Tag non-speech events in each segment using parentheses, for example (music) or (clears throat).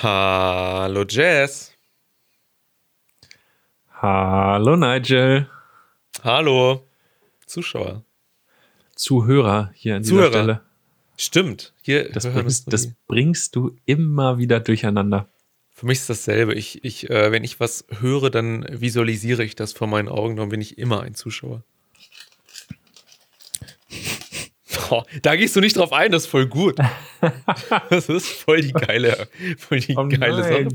Hallo Jess. Hallo Nigel. Hallo Zuschauer. Zuhörer hier an Zuhörer. dieser Stelle. Stimmt. Hier Das bringst, das bringst du immer wieder durcheinander. Für mich ist dasselbe. Ich, ich, äh, wenn ich was höre, dann visualisiere ich das vor meinen Augen, dann bin ich immer ein Zuschauer. (laughs) Boah, da gehst du nicht drauf ein, das ist voll gut. (laughs) (laughs) Das ist voll die geile, voll die geile Sache.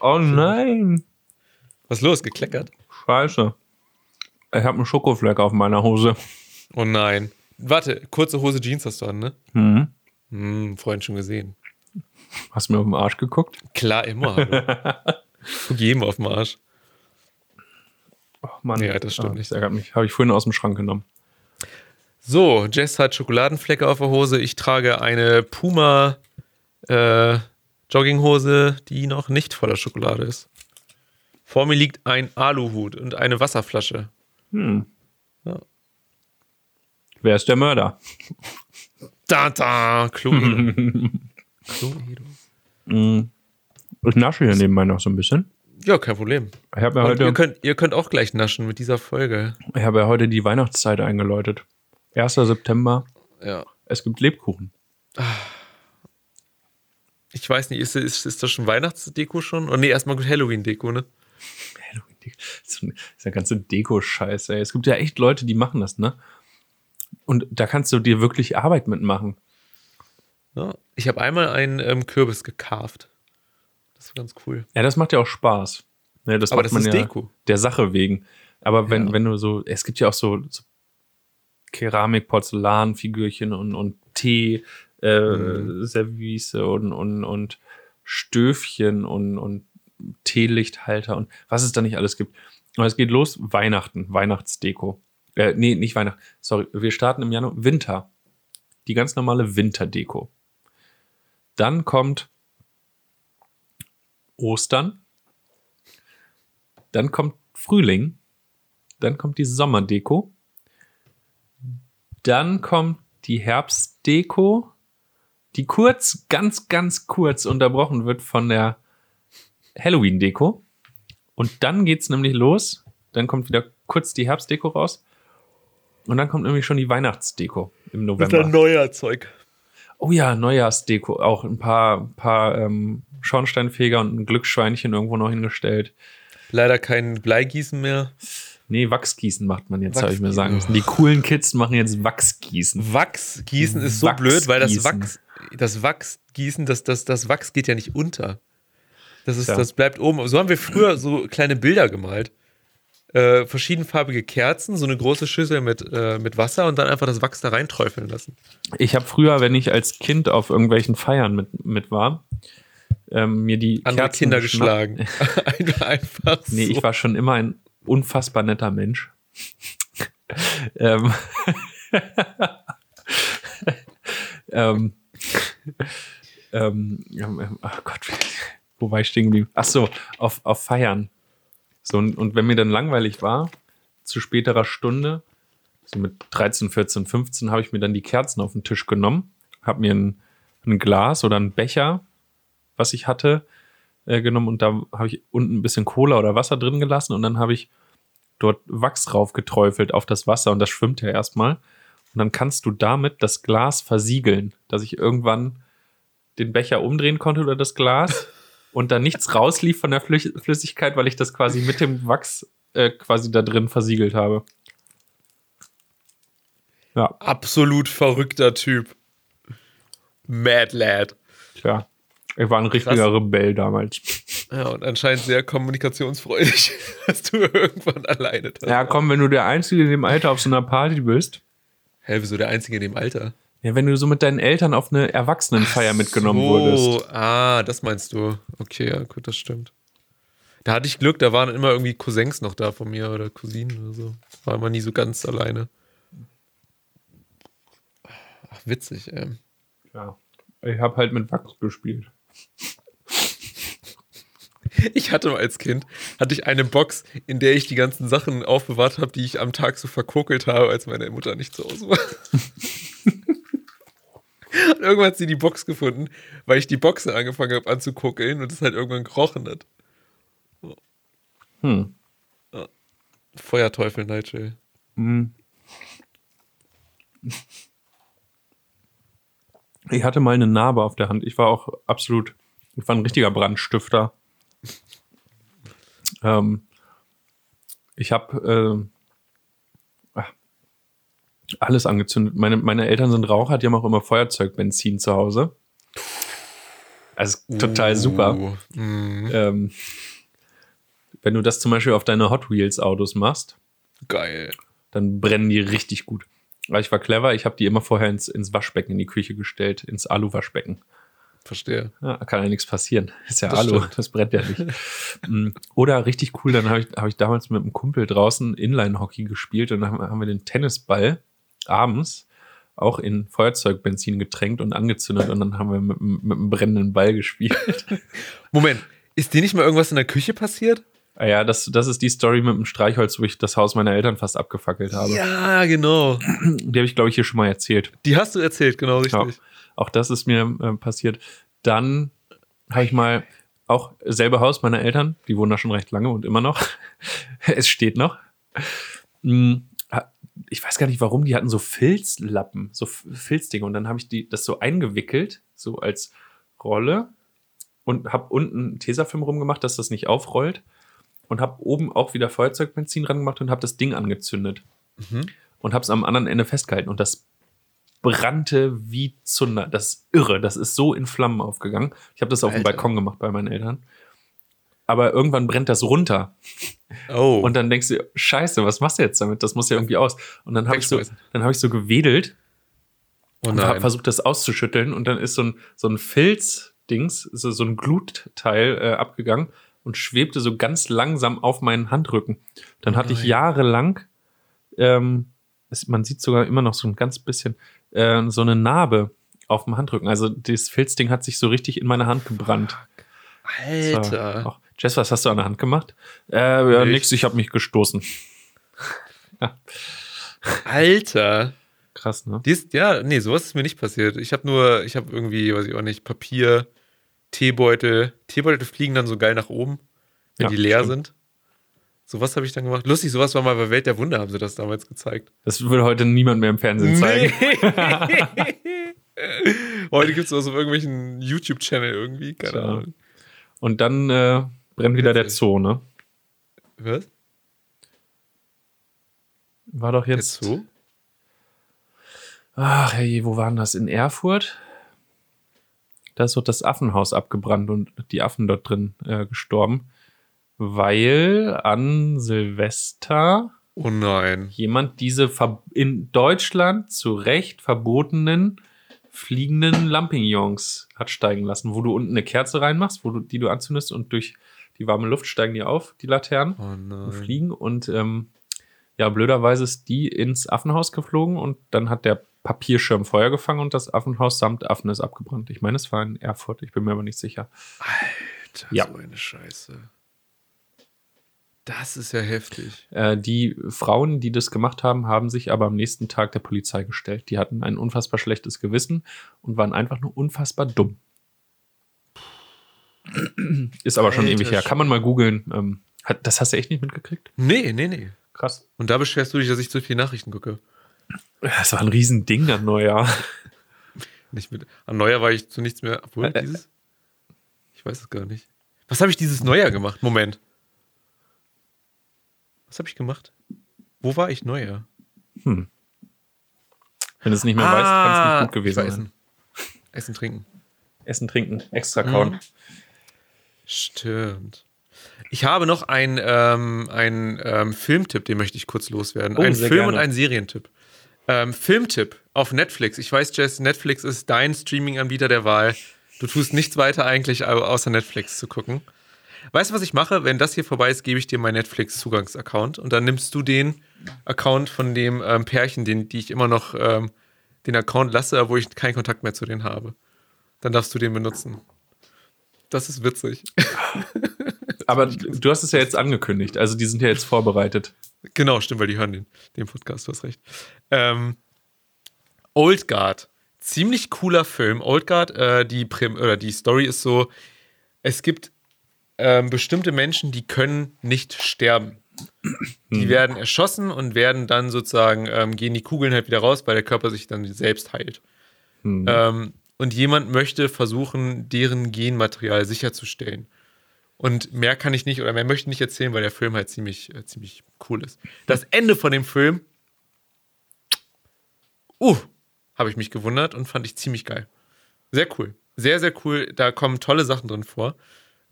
Oh nein. Was ist los? Gekleckert? Scheiße. Ich habe einen Schokofleck auf meiner Hose. Oh nein. Warte, kurze Hose Jeans hast du an, ne? Hm. Hm, vorhin schon gesehen. Hast du mir auf den Arsch geguckt? Klar, immer. (laughs) Guck jedem auf den Arsch. Oh Mann. Ja, das stimmt Ah, nicht. Das ärgert mich. Habe ich vorhin aus dem Schrank genommen. So, Jess hat Schokoladenflecke auf der Hose. Ich trage eine Puma äh, Jogginghose, die noch nicht voller Schokolade ist. Vor mir liegt ein Aluhut und eine Wasserflasche. Hm. Ja. Wer ist der Mörder? Da, da, Cluedo. (laughs) Cluedo. Hm. Ich nasche hier nebenbei noch so ein bisschen. Ja, kein Problem. Ich ja, Und ihr, heute, könnt, ihr könnt auch gleich naschen mit dieser Folge. ich habe ja heute die Weihnachtszeit eingeläutet. 1. September. Ja. Es gibt Lebkuchen. Ich weiß nicht, ist, ist, ist das schon Weihnachtsdeko schon? Oh nee, erstmal Halloween-Deko, ne? Halloween. So ein- Dieser ganze Deko-Scheiß, ey. Es gibt ja echt Leute, die machen das, ne? Und da kannst du dir wirklich Arbeit mitmachen. Ja. Ich habe einmal einen ähm, Kürbis gekarft. Das war ganz cool. Ja, das macht ja auch Spaß. Ne, das Aber macht das man ist ja Deko. der Sache wegen. Aber wenn, Ja. wenn du so, es gibt ja auch so, so Keramik, Porzellanfigürchen und, und Tee, äh, Mhm. Service und, und, und Stöfchen und, und Teelichthalter und was es da nicht alles gibt. Aber es geht los, Weihnachten, Weihnachtsdeko. Äh, nee, nicht Weihnachten, sorry, wir starten im Januar, Winter. Die ganz normale Winterdeko. Dann kommt Ostern. Dann kommt Frühling. Dann kommt die Sommerdeko. Dann kommt die Herbstdeko, die kurz, ganz, ganz kurz unterbrochen wird von der Halloween-Deko. Und dann geht's nämlich los. Dann kommt wieder kurz die Herbstdeko raus. Und dann kommt nämlich schon die Weihnachtsdeko im November. neuer Zeug. Oh ja, Neujahrsdeko. Auch ein paar, paar ähm, Schornsteinfeger und ein Glücksschweinchen irgendwo noch hingestellt. Leider kein Bleigießen mehr. Nee, Wachsgießen macht man jetzt, habe ich mir sagen müssen. Die coolen Kids machen jetzt Wachsgießen. Wachsgießen ist so blöd, weil das Wachs, das Wachsgießen, das, das, das Wachs geht ja nicht unter. Das, ist, Ja. das bleibt oben. So haben wir früher so kleine Bilder gemalt. Äh, verschiedenfarbige Kerzen, so eine große Schüssel mit, äh, mit Wasser und dann einfach das Wachs da reinträufeln lassen. Ich habe früher, wenn ich als Kind auf irgendwelchen Feiern mit, mit war, ähm, mir die Andere Kerzen Kinder geschlagen. einfach (laughs) einfach Nee, so. ich war schon immer ein unfassbar netter Mensch. (laughs) ähm, (laughs) ähm, ähm, ähm, ach Gott, wo war ich stehen geblieben? Ach so, auf, auf Feiern. So, und, und wenn mir dann langweilig war, zu späterer Stunde, so mit 13, 14, 15, habe ich mir dann die Kerzen auf den Tisch genommen, habe mir ein, ein Glas oder einen Becher, was ich hatte, äh, genommen und da habe ich unten ein bisschen Cola oder Wasser drin gelassen und dann habe ich dort Wachs drauf geträufelt auf das Wasser und das schwimmt ja erstmal. Und dann kannst du damit das Glas versiegeln, dass ich irgendwann den Becher umdrehen konnte oder das Glas (laughs) und da nichts rauslief von der Flüssigkeit, weil ich das quasi mit dem Wachs äh, quasi da drin versiegelt habe. Ja, Absolut verrückter Typ. Mad Lad. tja. Ich war ein richtiger Rebell damals. Ja, und anscheinend sehr kommunikationsfreudig, (laughs) dass du irgendwann alleine da Ja, komm, wenn du der Einzige in dem Alter auf so einer Party bist, Hä, wieso der Einzige in dem Alter? ja, wenn du so mit deinen Eltern auf eine Erwachsenenfeier mitgenommen so, wurdest. ah, das meinst du. Okay, ja, gut, das stimmt. Da hatte ich Glück, da waren immer irgendwie Cousins noch da von mir oder Cousinen oder so. War immer nie so ganz alleine. Ach, witzig, ey. Ja. Ich habe halt mit Wachs gespielt. Ich hatte mal als Kind, hatte ich eine Box, in der ich die ganzen Sachen aufbewahrt habe, die ich am Tag so verkokelt habe, als meine Mutter nicht zu Hause war. (laughs) Und irgendwann hat sie die Box gefunden, weil ich die Box angefangen habe anzuguckeln und es halt irgendwann gerochen hat. Hm. Feuerteufel Nigel. Ich hatte mal eine Narbe auf der Hand. Ich war auch absolut, ich war ein richtiger Brandstifter. ähm, ich habe äh, ah, alles angezündet. Meine, meine Eltern sind Raucher, die haben auch immer Feuerzeugbenzin zu Hause. Also total super. Uh, mm, Ähm, wenn du das zum Beispiel auf deine Hot Wheels Autos machst, geil. dann brennen die richtig gut. Ich war clever, ich habe die immer vorher ins, ins Waschbecken in die Küche gestellt, ins Alu-Waschbecken. Verstehe. Ja, kann ja nichts passieren. (laughs) Ist ja Das Alu, stimmt. das brennt ja nicht. Mm, Oder richtig cool, dann habe ich, hab ich damals mit einem Kumpel draußen Inline-Hockey gespielt und dann haben, wir den Tennisball abends auch in Feuerzeugbenzin getränkt und angezündet und dann haben wir mit, mit einem brennenden Ball gespielt. (laughs) Moment, ist dir nicht mal irgendwas in der Küche passiert? Ah ja, das, das ist die Story mit dem Streichholz, wo ich das Haus meiner Eltern fast abgefackelt habe. Ja, genau. (clears throat) Die habe ich, glaube ich, hier schon mal erzählt. Die hast du erzählt, genau richtig. Ja. Auch das ist mir äh, passiert. Dann habe ich mal auch selbe Haus meiner Eltern, die wohnen da schon recht lange und immer noch. (laughs) es steht noch. Ha- Ich weiß gar nicht warum, die hatten so Filzlappen, so Filzdinge. Und dann habe ich die, das so eingewickelt, so als Rolle und habe unten Tesafilm rumgemacht, dass das nicht aufrollt. Und habe oben auch wieder Feuerzeugbenzin ran gemacht und habe das Ding angezündet. Mhm. Und habe es am anderen Ende festgehalten. Und das brannte wie Zunder. Das ist irre. Das ist so in Flammen aufgegangen. Ich habe das auf dem Alter. Balkon gemacht bei meinen Eltern. Aber irgendwann brennt das runter. Oh. Und dann denkst du, scheiße, was machst du jetzt damit? Das muss ja irgendwie aus. Und dann habe ich, so, dann hab ich so gewedelt oh und habe versucht, das auszuschütteln. Und dann ist so ein, so ein Filzdings, so, so ein Glutteil äh, abgegangen und schwebte so ganz langsam auf meinen Handrücken. Dann Oh hatte ich jahrelang, ähm, es, man sieht sogar immer noch so ein ganz bisschen, äh, so eine Narbe auf dem Handrücken. Also das Filzding hat sich so richtig in meine Hand gebrannt. Alter. Auch. Jess, was hast du an der Hand gemacht? Äh, ja, nix, ich habe mich gestoßen. (laughs) Alter. Krass, ne? Dies, ja, nee, sowas ist mir nicht passiert. Ich habe nur, ich habe irgendwie, weiß ich auch nicht, Papier, Teebeutel. Teebeutel fliegen dann so geil nach oben, wenn Ja, die leer stimmt. sind. Sowas habe ich dann gemacht. Lustig, sowas war mal bei Welt der Wunder, haben sie das damals gezeigt. Das würde heute niemand mehr im Fernsehen zeigen. (laughs) Heute gibt es aus auf irgendwelchen YouTube-Channel irgendwie, keine Tja. Ahnung. Und dann äh, brennt wieder der. Zoo, ne? Was? War doch Jetzt jetzt. so? Ach hey, wo waren das? In Erfurt? Da ist doch das Affenhaus abgebrannt und die Affen dort drin äh, gestorben, weil an Silvester Oh nein. jemand diese ver in Deutschland zu Recht verbotenen fliegenden Lampignons hat steigen lassen, wo du unten eine Kerze reinmachst, wo du, die du anzündest und durch die warme Luft steigen die auf, die Laternen, Oh und fliegen. Und ähm, ja, blöderweise ist die ins Affenhaus geflogen und dann hat der Papierschirm Feuer gefangen und das Affenhaus samt Affen ist abgebrannt. Ich meine, es war in Erfurt, ich bin mir aber nicht sicher. Alter, Ja. so eine Scheiße. Das ist ja heftig. Äh, die Frauen, die das gemacht haben, haben sich aber am nächsten Tag der Polizei gestellt. Die hatten ein unfassbar schlechtes Gewissen und waren einfach nur unfassbar dumm. (clears throat) Ist aber schon Alter ewig her. Kann man mal googeln. Ähm, das hast du echt nicht mitgekriegt? Nee, nee, nee. Krass. Und da beschwerst du dich, dass ich zu viele Nachrichten gucke. Das war ein Riesending an Neujahr. Nicht mit. An Neujahr war ich zu nichts mehr. Obwohl, Ä- ä- dieses. Ich weiß es gar nicht. Was habe ich dieses Neujahr gemacht? Moment. Was habe ich gemacht? Wo war ich Neujahr? Hm. Wenn du es nicht mehr weißt, kann es nicht gut gewesen Ah, sein. Essen. Essen, trinken. Essen, trinken, extra kauen. Mhm. Stimmt. Ich habe noch einen ähm, einen, ähm, Filmtipp, den möchte ich kurz loswerden. Oh, ein sehr Film gerne. und ein Serientipp. Ähm, Filmtipp auf Netflix. Ich weiß, Jess, Netflix ist dein Streaming-Anbieter der Wahl. Du tust nichts weiter eigentlich, au- außer Netflix zu gucken. Weißt du, was ich mache? Wenn das hier vorbei ist, gebe ich dir meinen Netflix-Zugangs-Account und dann nimmst du den Account von dem ähm, Pärchen, den, die ich immer noch ähm, den Account lasse, wo ich keinen Kontakt mehr zu denen habe. Dann darfst du den benutzen. Das ist witzig. Aber (laughs) du hast es ja jetzt angekündigt. Also die sind ja jetzt vorbereitet. Genau, stimmt, weil die hören den, den Podcast, du hast recht. Ähm, Old Guard. ziemlich cooler Film. Old Guard, äh, die, Prim oder die Story ist so: Es gibt ähm, bestimmte Menschen, die können nicht sterben. Die Hm. werden erschossen und werden dann sozusagen, ähm, gehen die Kugeln halt wieder raus, weil der Körper sich dann selbst heilt. Hm. Ähm, und jemand möchte versuchen, deren Genmaterial sicherzustellen. Und mehr kann ich nicht oder mehr möchte ich nicht erzählen, weil der Film halt ziemlich, äh, ziemlich cool ist. Das Ende von dem Film, uh, habe ich mich gewundert und fand ich ziemlich geil. Sehr cool. Sehr, sehr cool. Da kommen tolle Sachen drin vor.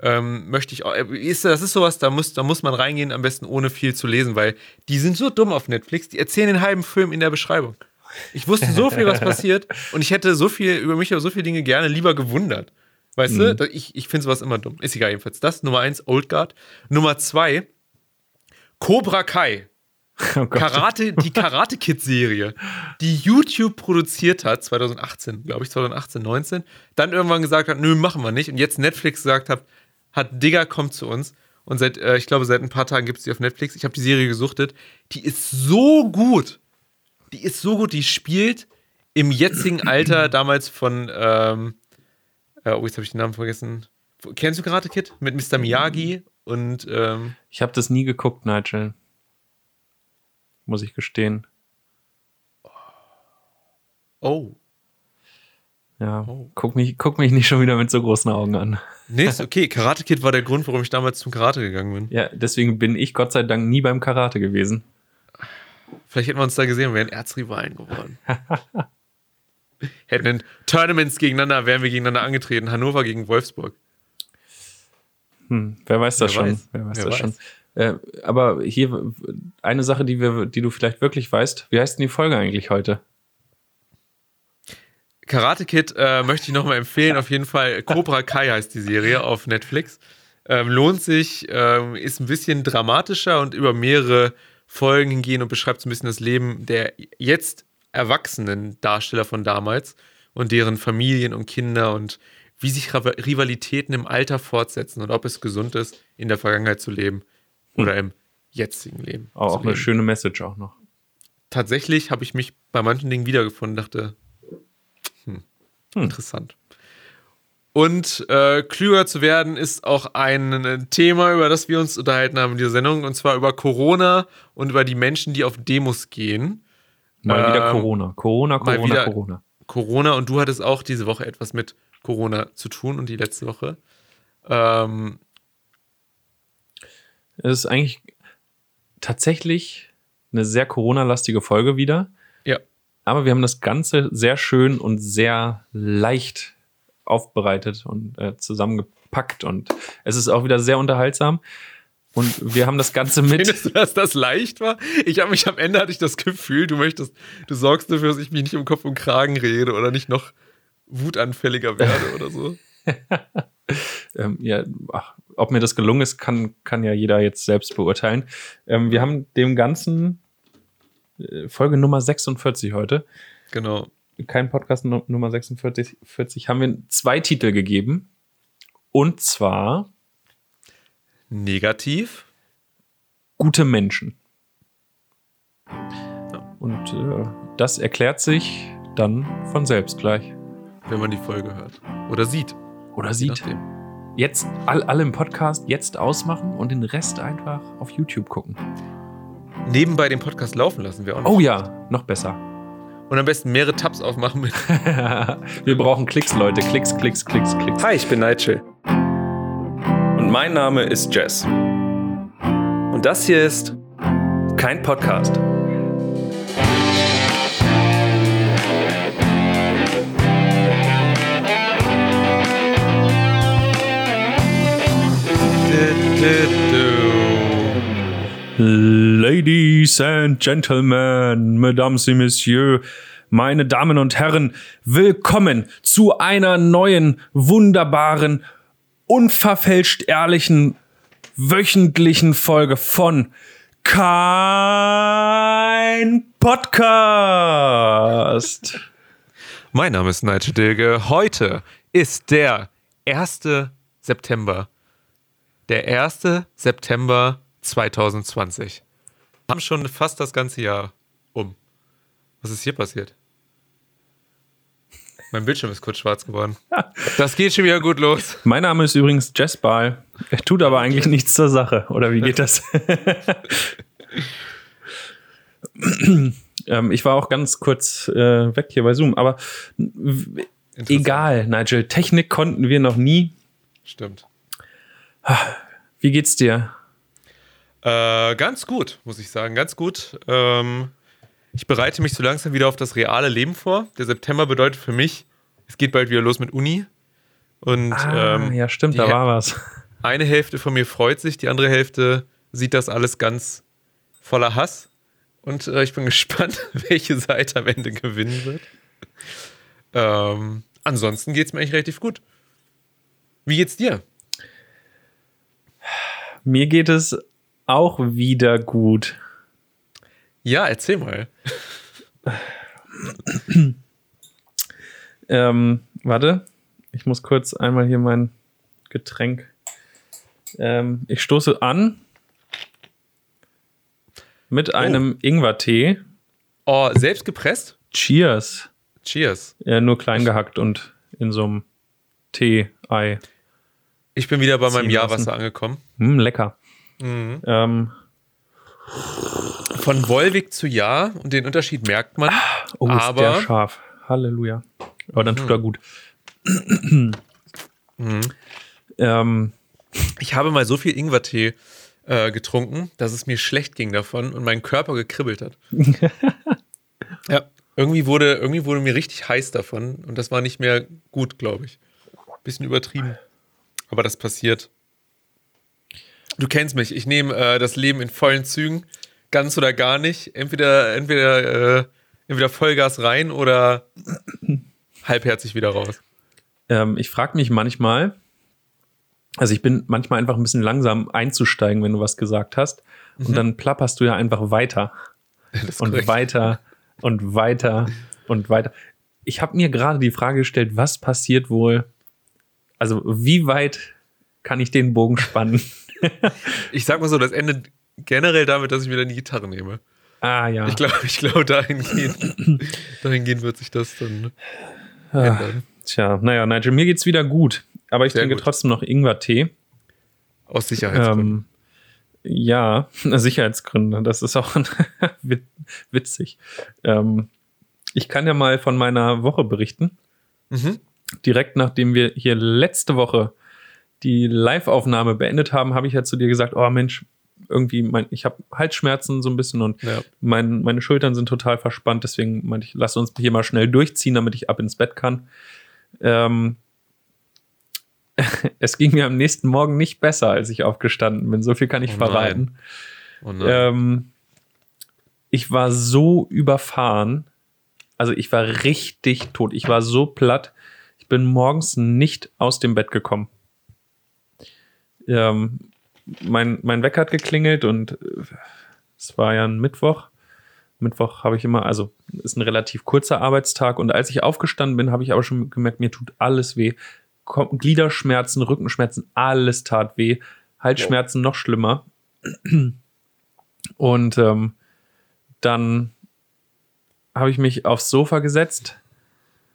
Ähm, möchte ich auch. äh, Ist, das ist sowas, da muss, da muss man reingehen, am besten ohne viel zu lesen, weil die sind so dumm auf Netflix, die erzählen den halben Film in der Beschreibung. Ich wusste so viel, was (laughs) passiert und ich hätte so viel, über mich über so viele Dinge gerne lieber gewundert. Weißt du, Da- ich, ich finde sowas immer dumm. Ist egal, jedenfalls. Das, Nummer eins, Old Guard. Nummer zwei, Cobra Kai. (laughs) Oh. Karate, die Karate Kid Serie, die YouTube produziert hat, 2018, glaube ich, 2018, 19, dann irgendwann gesagt hat, nö, machen wir nicht. Und jetzt Netflix gesagt hat, hat Digga, kommt zu uns. Und seit, äh, ich glaube, seit ein paar Tagen gibt es die auf Netflix. Ich habe die Serie gesuchtet. Die ist so gut. Die ist so gut. Die spielt im jetzigen Alter damals von, ähm, äh, oh, jetzt habe ich den Namen vergessen. Kennst du Karate Kid? Mit Mr. Miyagi und, ähm, Ich habe das nie geguckt, Nigel. Muss ich gestehen. oh. Ja. Oh. Guck, mich, guck mich nicht schon wieder mit so großen Augen an. Nee, ist (laughs) okay. Karate Kid war der Grund, warum ich damals zum Karate gegangen bin. Ja, deswegen bin ich Gott sei Dank nie beim Karate gewesen. Vielleicht hätten wir uns da gesehen und wären Erzrivalen geworden. (laughs) hätten Tournaments gegeneinander, wären wir gegeneinander angetreten. Hannover gegen Wolfsburg. Hm, wer weiß das Wer schon. weiß. Wer weiß Wer das weiß. schon. Äh, aber hier eine Sache, die, wir, die du vielleicht wirklich weißt. Wie heißt denn die Folge eigentlich heute? Karate Kid äh, möchte ich nochmal empfehlen. Auf jeden Fall. Cobra Kai heißt die Serie auf Netflix. Ähm, lohnt sich, ähm, ist ein bisschen dramatischer und über mehrere Folgen hingehen und beschreibt so ein bisschen das Leben der jetzt erwachsenen Darsteller von damals und deren Familien und Kinder und wie sich Riva- Rivalitäten im Alter fortsetzen und ob es gesund ist, in der Vergangenheit zu leben oder im jetzigen Leben. Auch, zu auch eine schöne Message auch noch. Tatsächlich habe ich mich bei manchen Dingen wiedergefunden, dachte, hm, interessant. Und äh, klüger zu werden ist auch ein äh, Thema, über das wir uns unterhalten haben in dieser Sendung, und zwar über Corona und über die Menschen, die auf Demos gehen. Mal wieder Ähm, Corona. Corona, Corona, wieder- Corona. Corona und du hattest auch diese Woche etwas mit Corona zu tun und die letzte Woche. Ähm, Es ist eigentlich tatsächlich eine sehr Corona-lastige Folge wieder. ja, Aber wir haben das Ganze sehr schön und sehr leicht aufbereitet und äh, zusammengepackt. Und es ist auch wieder sehr unterhaltsam. Und wir haben das Ganze mit. Findest du, dass das leicht war? Ich habe mich am Ende hatte ich das Gefühl, du möchtest, du sorgst dafür, dass ich mich nicht um Kopf und Kragen rede oder nicht noch wutanfälliger werde oder so. (laughs) Ähm, ja, ach, ob mir das gelungen ist, kann, kann ja jeder jetzt selbst beurteilen. Ähm, wir haben dem Ganzen äh, Folge Nummer 46 heute. Genau. Kein Podcast Nu- Nummer 46 40, haben wir zwei Titel gegeben. Und zwar Negativ. gute Menschen. Und äh, das erklärt sich dann von selbst gleich. wenn man die Folge hört. Oder sieht. Oder sieht. nachdem. Jetzt all, alle im Podcast jetzt ausmachen und den Rest einfach auf YouTube gucken. Nebenbei den Podcast laufen lassen wir auch noch. Oh ja, noch besser. Und am besten mehrere Tabs aufmachen mit. (laughs) Wir brauchen Klicks, Leute. Klicks, Klicks, Klicks, Klicks. Hi, ich bin Nigel. Mein Name ist Jess. Und das hier ist kein Podcast. Ladies and Gentlemen, Mesdames et Messieurs, meine Damen und Herren, willkommen zu einer neuen, wunderbaren, unverfälscht ehrlichen, wöchentlichen Folge von Kein Podcast. Mein Name ist Nigel Dilge. Heute ist der 1. September. Der 1. September 2020. Wir haben schon fast das ganze Jahr um. Was ist hier passiert? Mein Bildschirm ist kurz schwarz geworden. Das geht schon wieder gut los. Mein Name ist übrigens Jess Ball. Er tut aber eigentlich nichts zur Sache. Oder wie geht das? ähm, ich war auch ganz kurz äh, weg hier bei Zoom. Aber egal, Nigel. Technik konnten wir noch nie. Stimmt. Wie geht's dir? Äh, ganz gut, muss ich sagen. Ganz gut. Ähm, ich bereite mich so langsam wieder auf das reale Leben vor. Der September bedeutet für mich, es geht bald wieder los mit Uni. Und Ah, ähm, ja, stimmt, da war was. (laughs) eine Hälfte von mir freut sich, die andere Hälfte sieht das alles ganz voller Hass. Und äh, ich bin (laughs) gespannt, welche Seite am Ende gewinnen wird. Ähm, ansonsten geht es mir eigentlich relativ gut. Wie geht's dir? Mir geht es auch wieder gut. Ja, erzähl mal. (clears throat) Ähm, warte, ich muss kurz einmal hier mein Getränk. Ähm, ich stoße an mit einem Ingwertee. Oh, selbst gepresst? Cheers. Cheers. Ja, nur klein gehackt und in so einem Tee-Ei. Ich bin wieder bei meinem Jahrwasser angekommen. Hm, lecker. Mhm. Ähm, Von Wolwig zu Ja und den Unterschied merkt man. oh, ist Aber- der scharf. Halleluja. Aber dann tut er gut. ähm, Ich habe mal so viel Ingwertee äh, getrunken, dass es mir schlecht ging davon und mein Körper gekribbelt hat. (laughs) ja, irgendwie wurde, irgendwie wurde mir richtig heiß davon und das war nicht mehr gut, glaube ich. Bisschen übertrieben. Aber das passiert. Du kennst mich, ich nehme äh, das Leben in vollen Zügen, ganz oder gar nicht. Entweder, entweder, äh, entweder Vollgas rein oder (clears throat) halbherzig wieder raus. ähm, ich frage mich manchmal, also ich bin manchmal einfach ein bisschen langsam einzusteigen, wenn du was gesagt hast. Und dann plapperst du ja einfach weiter. (laughs) Und korrekt. weiter und weiter und weiter. Ich habe mir gerade die Frage gestellt, was passiert wohl? Also, wie weit kann ich den Bogen spannen? Ich sag mal so, das endet generell damit, dass ich wieder die Gitarre nehme. ah, ja. Ich glaube, ich glaube, dahingehend, (clears throat) dahingehend wird sich das dann Ah, ändern. tja, naja, Nigel, mir geht's wieder gut. Aber ich Sehr trinke gut. trotzdem noch Ingwertee. Aus Sicherheitsgründen. Ähm, ja, (laughs) Sicherheitsgründe. Das ist auch (laughs) wit- witzig. Ähm, ich kann ja mal von meiner Woche berichten. Mhm. direkt nachdem wir hier letzte Woche die Live-Aufnahme beendet haben, habe ich ja zu dir gesagt, oh Mensch, irgendwie, mein, ich habe Halsschmerzen so ein bisschen und Ja. mein, meine Schultern sind total verspannt, deswegen meinte ich, lass uns hier mal schnell durchziehen, damit ich ab ins Bett kann. Ähm, (laughs) es ging mir am nächsten Morgen nicht besser, als ich aufgestanden bin. So viel kann ich Oh verraten. Oh. Ähm, ich war so überfahren. Also ich war richtig tot. Ich war so platt. Ich bin morgens nicht aus dem Bett gekommen. Ähm, mein, mein Wecker hat geklingelt und äh, es war ja ein Mittwoch. Mittwoch habe ich immer, also ist ein relativ kurzer Arbeitstag und als ich aufgestanden bin, habe ich aber schon gemerkt, mir tut alles weh. Gliederschmerzen, Rückenschmerzen, alles tat weh. Halsschmerzen noch schlimmer. (clears throat) Und ähm, dann habe ich mich aufs Sofa gesetzt,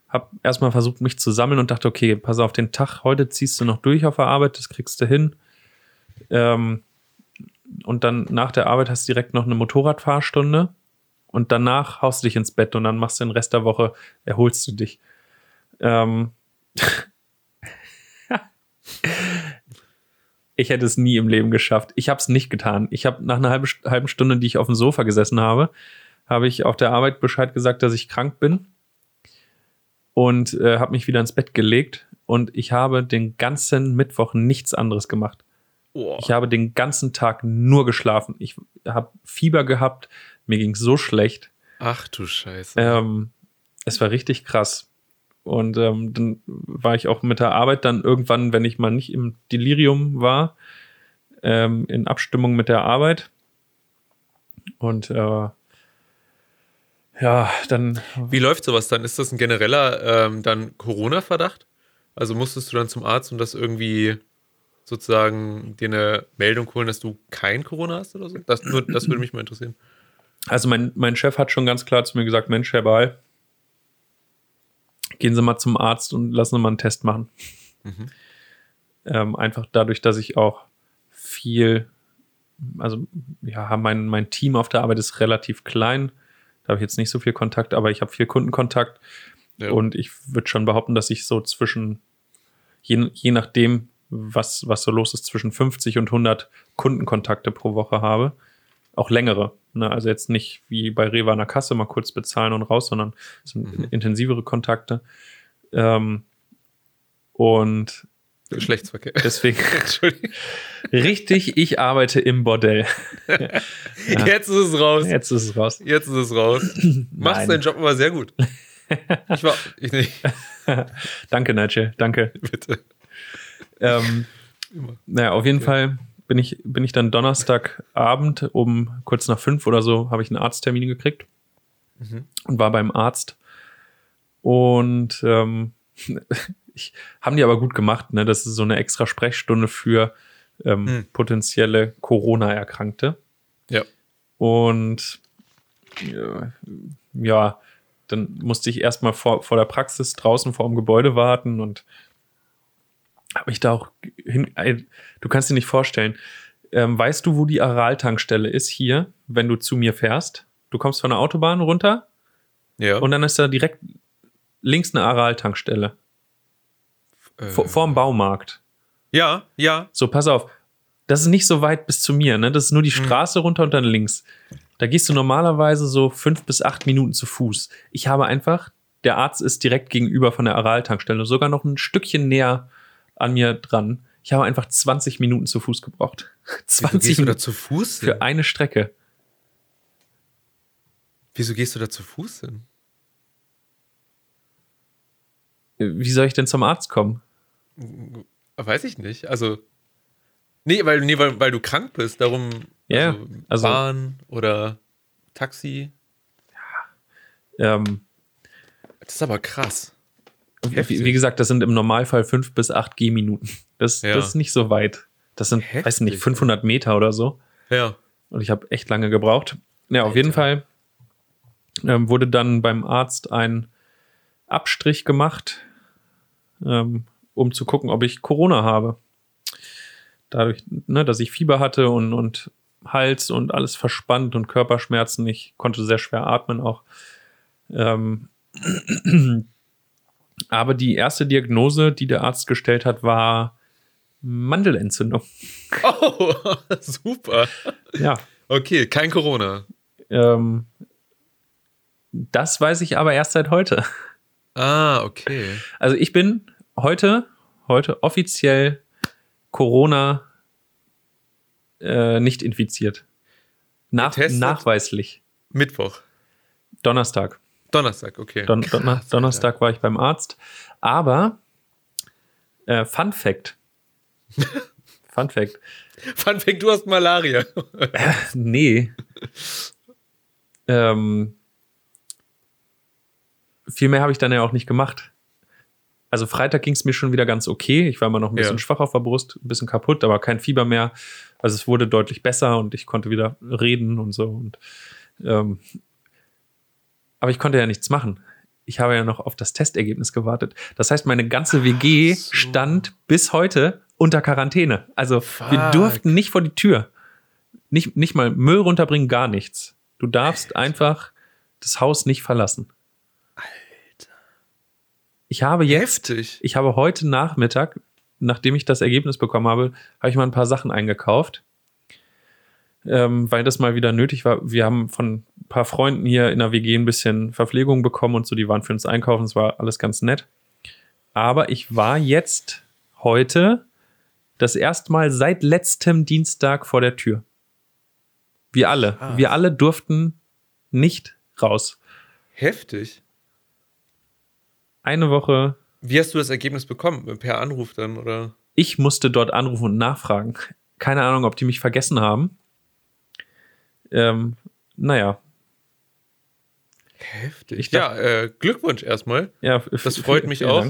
habe erstmal versucht, mich zu sammeln und dachte, okay, pass auf den Tag, heute ziehst du noch durch auf der Arbeit, das kriegst du hin. Ähm, und dann nach der Arbeit hast du direkt noch eine Motorradfahrstunde und danach haust du dich ins Bett und dann machst du den Rest der Woche, erholst du dich. Ähm, (laughs) ich hätte es nie im Leben geschafft. Ich habe es nicht getan. Ich habe nach einer halben, halben Stunde, die ich auf dem Sofa gesessen habe, habe ich auf der Arbeit Bescheid gesagt, dass ich krank bin und äh, habe mich wieder ins Bett gelegt und ich habe den ganzen Mittwoch nichts anderes gemacht. Oh. Ich habe den ganzen Tag nur geschlafen. Ich habe Fieber gehabt, mir ging so schlecht. Ach du Scheiße. Ähm, es war richtig krass. Und ähm, dann war ich auch mit der Arbeit dann irgendwann, wenn ich mal nicht im Delirium war, ähm, in Abstimmung mit der Arbeit. Und äh, ja, dann Wie läuft sowas dann? Ist das ein genereller ähm, dann Corona-Verdacht? Also musstest du dann zum Arzt und das irgendwie sozusagen dir eine Meldung holen, dass du kein Corona hast oder so? Das, nur, das würde mich mal interessieren. Also mein, mein Chef hat schon ganz klar zu mir gesagt, Mensch, Herr Ball, gehen Sie mal zum Arzt und lassen Sie mal einen Test machen. Ähm, einfach dadurch, dass ich auch viel, also ja, mein, mein Team auf der Arbeit ist relativ klein. Da habe ich jetzt nicht so viel Kontakt, aber ich habe viel Kundenkontakt. Ja. Und ich würde schon behaupten, dass ich so zwischen, je, je nachdem, was, was so los ist, zwischen 50 und 100 Kundenkontakte pro Woche habe. Auch längere. Ne? Also jetzt nicht wie bei Rewe an der Kasse mal kurz bezahlen und raus, sondern es sind intensivere Kontakte. Ähm, und Geschlechtsverkehr. deswegen (laughs) Entschuldigung. richtig, ich arbeite im Bordell. (laughs) Jetzt ist es raus. Jetzt ist es raus. Jetzt ist es raus. (clears throat) Machst Nein. deinen Job aber sehr gut. Ich war. Ich nicht. (laughs) Danke, Nigel, danke. Bitte. Ähm, (laughs) naja, auf jeden Fall bin ich, bin ich dann Donnerstagabend um kurz nach fünf oder so, habe ich einen Arzttermin gekriegt und war beim Arzt. Und ähm, (laughs) ich, haben die aber gut gemacht. Ne? Das ist so eine extra Sprechstunde für ähm, Hm. potenzielle Corona-Erkrankte. Ja. Und äh, ja, dann musste ich erstmal vor, vor der Praxis draußen vor dem Gebäude warten und habe mich da auch hin. Du kannst dir nicht vorstellen. Ähm, weißt du, wo die Aral-Tankstelle ist hier, wenn du zu mir fährst? Du kommst von der Autobahn runter Ja. und dann ist da direkt links eine Aral-Tankstelle. äh, Vor, vorm Baumarkt. ja, ja. So, pass auf. Das ist nicht so weit bis zu mir, ne? Das ist nur die Mhm. Straße runter und dann links. Da gehst du normalerweise so fünf bis acht Minuten zu Fuß. Ich habe einfach, der Arzt ist direkt gegenüber von der Aral-Tankstelle, sogar noch ein Stückchen näher an mir dran. Ich habe einfach 20 Minuten zu Fuß gebraucht. (laughs) Wieso 20 gehst du da Minuten zu Fuß hin? für eine Strecke. Wieso gehst du da zu Fuß hin? Wie soll ich denn zum Arzt kommen? Weiß ich nicht. Also. Nee, weil, nee, weil, weil du krank bist. Darum. Ja, also, also- Bahn oder Taxi. Ähm, Das ist aber krass. Wie, wie gesagt, das sind im Normalfall fünf bis acht Gehminuten. Das, Ja. das ist nicht so weit. Das sind, Heftig, weiß nicht, 500 Meter oder so. Ja. Und ich habe echt lange gebraucht. Ja, auf jeden Fall ähm, wurde dann beim Arzt ein Abstrich gemacht, ähm, um zu gucken, ob ich Corona habe. Dadurch, ne, dass ich Fieber hatte und, und Hals und alles verspannt und Körperschmerzen. Ich konnte sehr schwer atmen auch. Ähm, aber die erste Diagnose, die der Arzt gestellt hat, war Mandelentzündung. Oh, (laughs) super. Ja, Okay, kein Corona. Ähm, das weiß ich aber erst seit heute. Ah, okay. Also ich bin heute, heute offiziell Corona äh, nicht infiziert. Nach, Getestet? nachweislich. Mittwoch. Donnerstag. Donnerstag, okay. Don, Krass, Donner, Alter. Donnerstag war ich beim Arzt. Aber äh, Fun Fact. (laughs) Fun Fact. Fun Fact, du hast Malaria. Nee. ähm, viel mehr habe ich dann ja auch nicht gemacht. Also Freitag ging es mir schon wieder ganz okay. Ich war immer noch ein bisschen Ja. schwach auf der Brust, ein bisschen kaputt, aber kein Fieber mehr. Also es wurde deutlich besser und ich konnte wieder reden und so. Und, ähm, aber ich konnte ja nichts machen. Ich habe ja noch auf das Testergebnis gewartet. Das heißt, meine ganze WG so. stand bis heute unter Quarantäne. Also wir Fuck. durften nicht vor die Tür. Nicht, nicht mal Müll runterbringen, gar nichts. Du darfst einfach das Haus nicht verlassen. Alter. Ich habe jetzt, Heftig. ich habe heute Nachmittag, nachdem ich das Ergebnis bekommen habe, habe ich mal ein paar Sachen eingekauft, ähm, weil das mal wieder nötig war. Wir haben von ein paar Freunden hier in der WG ein bisschen Verpflegung bekommen und so, die waren für uns einkaufen, es war alles ganz nett. Aber ich war jetzt heute das erste Mal seit letztem Dienstag vor der Tür. Wir alle, Krass. wir alle durften nicht raus. Heftig. Eine Woche Wie hast du das Ergebnis bekommen? Per Anruf dann, oder? ich musste dort anrufen und nachfragen. Keine Ahnung, ob die mich vergessen haben. Ähm, naja, Heftig. Ich ja, äh, Glückwunsch erstmal. ja. Das freut mich auch.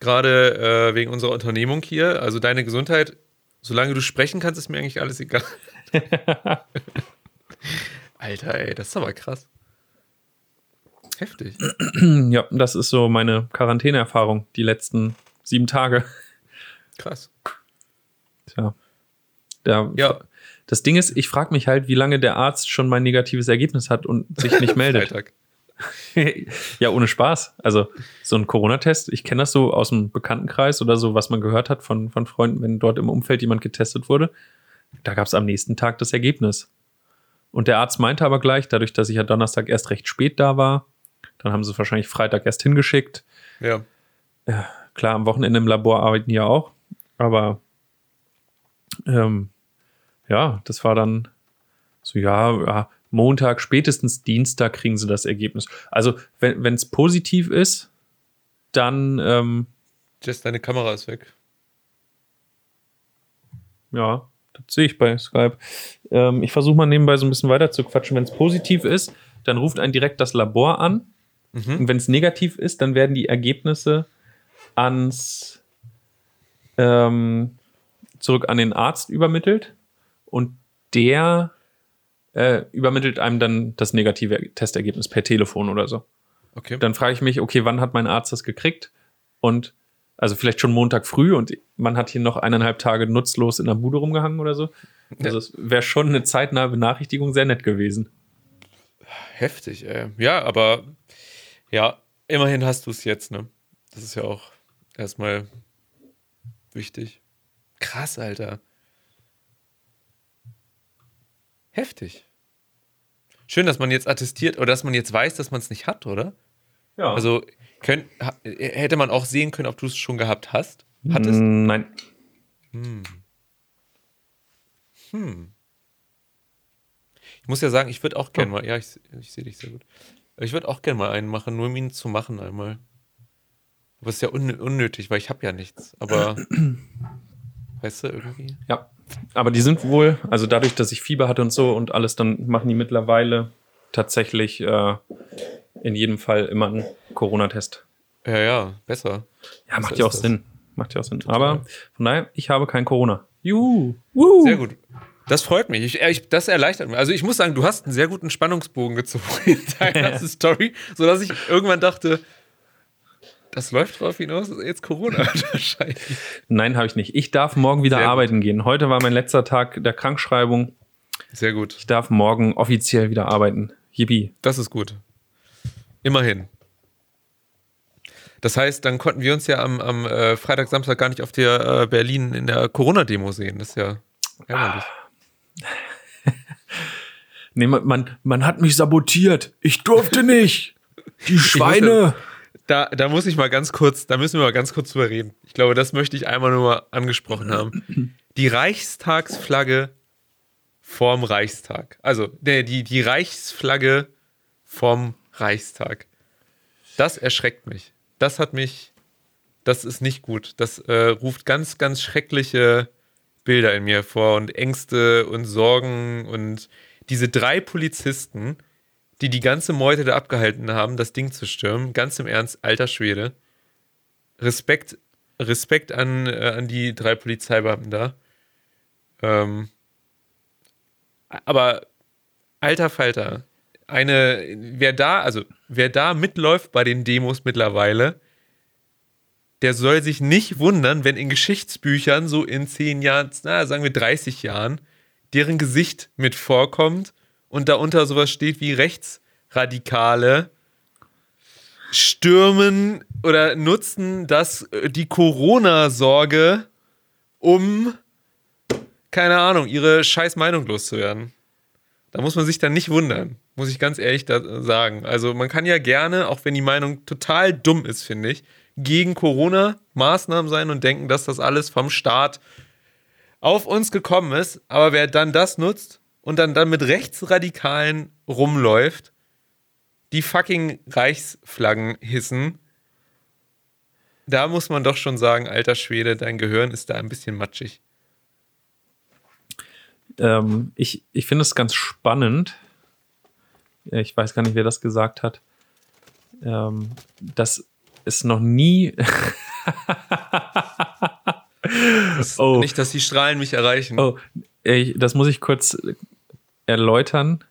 Gerade äh, wegen unserer Unternehmung hier. Also deine Gesundheit, solange du sprechen kannst, ist mir eigentlich alles egal. (laughs) Alter, ey, das ist aber krass. Heftig. (clears throat) Ja, das ist so meine Quarantäneerfahrung die letzten sieben Tage. Krass. Tja. Da, Ja. Das Ding ist, ich frage mich halt, wie lange der Arzt schon mein negatives Ergebnis hat und sich nicht (laughs) meldet. Freitag. (laughs) ja, ohne Spaß. Also so ein Corona-Test, ich kenne das so aus dem Bekanntenkreis oder so, was man gehört hat von, von Freunden, wenn dort im Umfeld jemand getestet wurde. Da gab es am nächsten Tag das Ergebnis. Und der Arzt meinte aber gleich, dadurch, dass ich ja Donnerstag erst recht spät da war, dann haben sie es wahrscheinlich Freitag erst hingeschickt. Ja. Klar, am Wochenende im Labor arbeiten ja auch, aber ähm, ja, das war dann so, ja, ja, Montag, spätestens Dienstag kriegen sie das Ergebnis. Also, wenn es positiv ist, dann, ähm, Jess, deine Kamera ist weg. ja, das sehe ich bei Skype. Ähm, ich versuche mal nebenbei so ein bisschen weiter zu quatschen. Wenn es positiv ist, dann ruft einen direkt das Labor an. Und wenn es negativ ist, dann werden die Ergebnisse ans ähm, zurück an den Arzt übermittelt und der äh, übermittelt einem dann das negative Testergebnis per Telefon oder so. Okay. Dann frage ich mich, okay, wann hat mein Arzt das gekriegt? Und also vielleicht schon Montag früh und man hat hier noch eineinhalb Tage nutzlos in der Bude rumgehangen oder so. Also es wäre schon eine zeitnahe Benachrichtigung sehr nett gewesen. Heftig, ey. Ja, aber ja, immerhin hast du es jetzt, ne? Das ist ja auch erstmal wichtig. Krass, Alter. Heftig. Schön, dass man jetzt attestiert oder dass man jetzt weiß, dass man es nicht hat, oder? Ja. Also könnt, hätte man auch sehen können, ob du es schon gehabt hast. Hattest? Mm, Nein. Ich muss ja sagen, ich würde auch gerne mal, ja, ich, ich sehe dich sehr gut. Ich würde auch gerne mal einen machen, nur um ihn zu machen einmal. Aber es ist ja un unnötig, weil ich habe ja nichts. Aber, (clears throat) weißt du, irgendwie. Ja. Aber die sind wohl, also dadurch, dass ich Fieber hatte und so und alles, dann machen die mittlerweile tatsächlich äh, in jedem Fall immer einen Corona-Test. Ja, ja, besser. Ja, Was macht ja auch das? Sinn. Macht ja auch Sinn. Aber von daher, ich habe kein Corona. Juhu. Wuhu. Sehr gut. Das freut mich. Ich, äh, ich, das erleichtert mich. Also ich muss sagen, du hast einen sehr guten Spannungsbogen gezogen in deiner ganzen (laughs) Story, sodass ich irgendwann dachte, das läuft drauf hinaus, dass jetzt Corona (laughs) wahrscheinlich. Nein, habe ich nicht. Ich darf morgen wieder Sehr gut. arbeiten gehen. Heute war mein letzter Tag der Krankschreibung. Sehr gut. Ich darf morgen offiziell wieder arbeiten. Yippie. Das ist gut. Immerhin. Das heißt, dann konnten wir uns ja am, am äh, Freitag, Samstag gar nicht auf der äh, Berlin in der Corona-Demo sehen. Das ist ja ärgerlich. (laughs) Nee, man, man, man hat mich sabotiert. Ich durfte nicht. (laughs) Die Schweine. Da, da muss ich mal ganz kurz, da müssen wir mal ganz kurz drüber reden. Ich glaube, das möchte ich einmal nur mal angesprochen haben. Die Reichstagsflagge vorm Reichstag. Also, nee, die, die Reichsflagge vom Reichstag. Das erschreckt mich. Das hat mich, das ist nicht gut. Das äh, ruft ganz, ganz schreckliche Bilder in mir vor und Ängste und Sorgen und diese drei Polizisten, die die ganze Meute da abgehalten haben, das Ding zu stürmen. Ganz im Ernst, alter Schwede. Respekt, Respekt an, äh, an die drei Polizeibeamten da. Ähm, aber alter Falter, eine, wer da, also wer da mitläuft bei den Demos mittlerweile, der soll sich nicht wundern, wenn in Geschichtsbüchern so in zehn Jahren, na, sagen wir 30 Jahren, deren Gesicht mit vorkommt und darunter sowas steht wie Rechtsradikale stürmen oder nutzen das äh, die Corona-Sorge, um keine Ahnung, ihre scheiß Meinung loszuwerden. Da muss man sich dann nicht wundern, muss ich ganz ehrlich da sagen. Also man kann ja gerne, auch wenn die Meinung total dumm ist, finde ich, gegen Corona-Maßnahmen sein und denken, dass das alles vom Staat auf uns gekommen ist. Aber wer dann das nutzt und dann, dann mit Rechtsradikalen rumläuft, die fucking Reichsflaggen hissen, da muss man doch schon sagen, alter Schwede, dein Gehirn ist da ein bisschen matschig. Ähm, ich ich finde es ganz spannend. Äh, Ich weiß gar nicht, wer das gesagt hat. Ähm, dass es noch nie. oh, Nicht, dass die Strahlen mich erreichen. oh ich, das muss ich kurz erläutern.